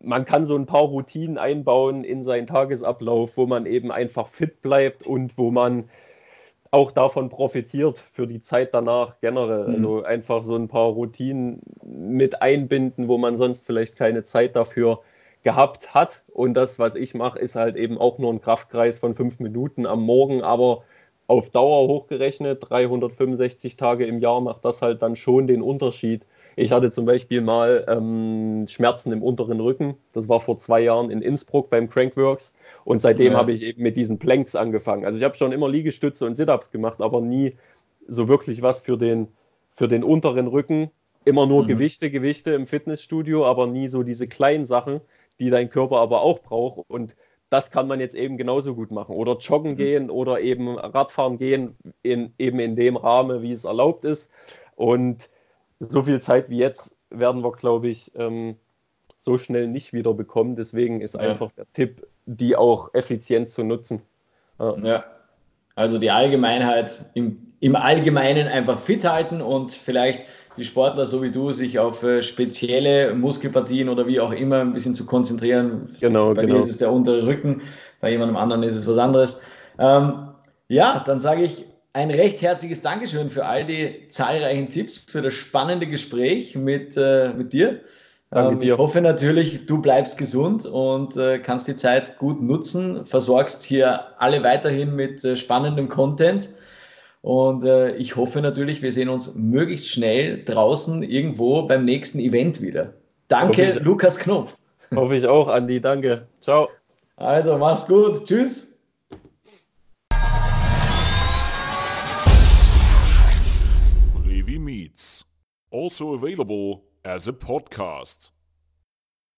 man kann so ein paar Routinen einbauen in seinen Tagesablauf, wo man eben einfach fit bleibt und wo man auch davon profitiert für die Zeit danach generell. Mhm. Also einfach so ein paar Routinen mit einbinden, wo man sonst vielleicht keine Zeit dafür gehabt hat. Und das, was ich mache, ist halt eben auch nur ein Kraftkreis von fünf Minuten am Morgen, aber auf Dauer hochgerechnet, 365 Tage im Jahr macht das halt dann schon den Unterschied. Ich hatte zum Beispiel mal ähm, Schmerzen im unteren Rücken. Das war vor zwei Jahren in Innsbruck beim Crankworks. Und seitdem ja. habe ich eben mit diesen Planks angefangen. Also ich habe schon immer Liegestütze und Sit-Ups gemacht, aber nie so wirklich was für den, für den unteren Rücken. Immer nur mhm. Gewichte, Gewichte im Fitnessstudio, aber nie so diese kleinen Sachen, die dein Körper aber auch braucht. Und das kann man jetzt eben genauso gut machen. Oder joggen mhm. gehen oder eben Radfahren gehen, in, eben in dem Rahmen, wie es erlaubt ist. Und so viel Zeit wie jetzt werden wir, glaube ich, ähm, so schnell nicht wieder bekommen. Deswegen ist ja. einfach der Tipp, die auch effizient zu nutzen. Ja. ja. Also die Allgemeinheit im, im Allgemeinen einfach fit halten und vielleicht die Sportler, so wie du, sich auf äh, spezielle Muskelpartien oder wie auch immer ein bisschen zu konzentrieren. Genau, bei genau. mir ist es der untere Rücken, bei jemandem anderen ist es was anderes. Ähm, ja, dann sage ich ein recht herzliches Dankeschön für all die zahlreichen Tipps, für das spannende Gespräch mit, äh, mit dir. Danke ähm, dir. Ich hoffe natürlich, du bleibst gesund und äh, kannst die Zeit gut nutzen, versorgst hier alle weiterhin mit äh, spannendem Content. Und äh, ich hoffe natürlich, wir sehen uns möglichst schnell draußen irgendwo beim nächsten Event wieder. Danke, ich, Lukas Knopf. Hoffe ich auch, Andi. Danke. Ciao. Also, mach's gut. Tschüss. Revi Meets. Also available as a podcast.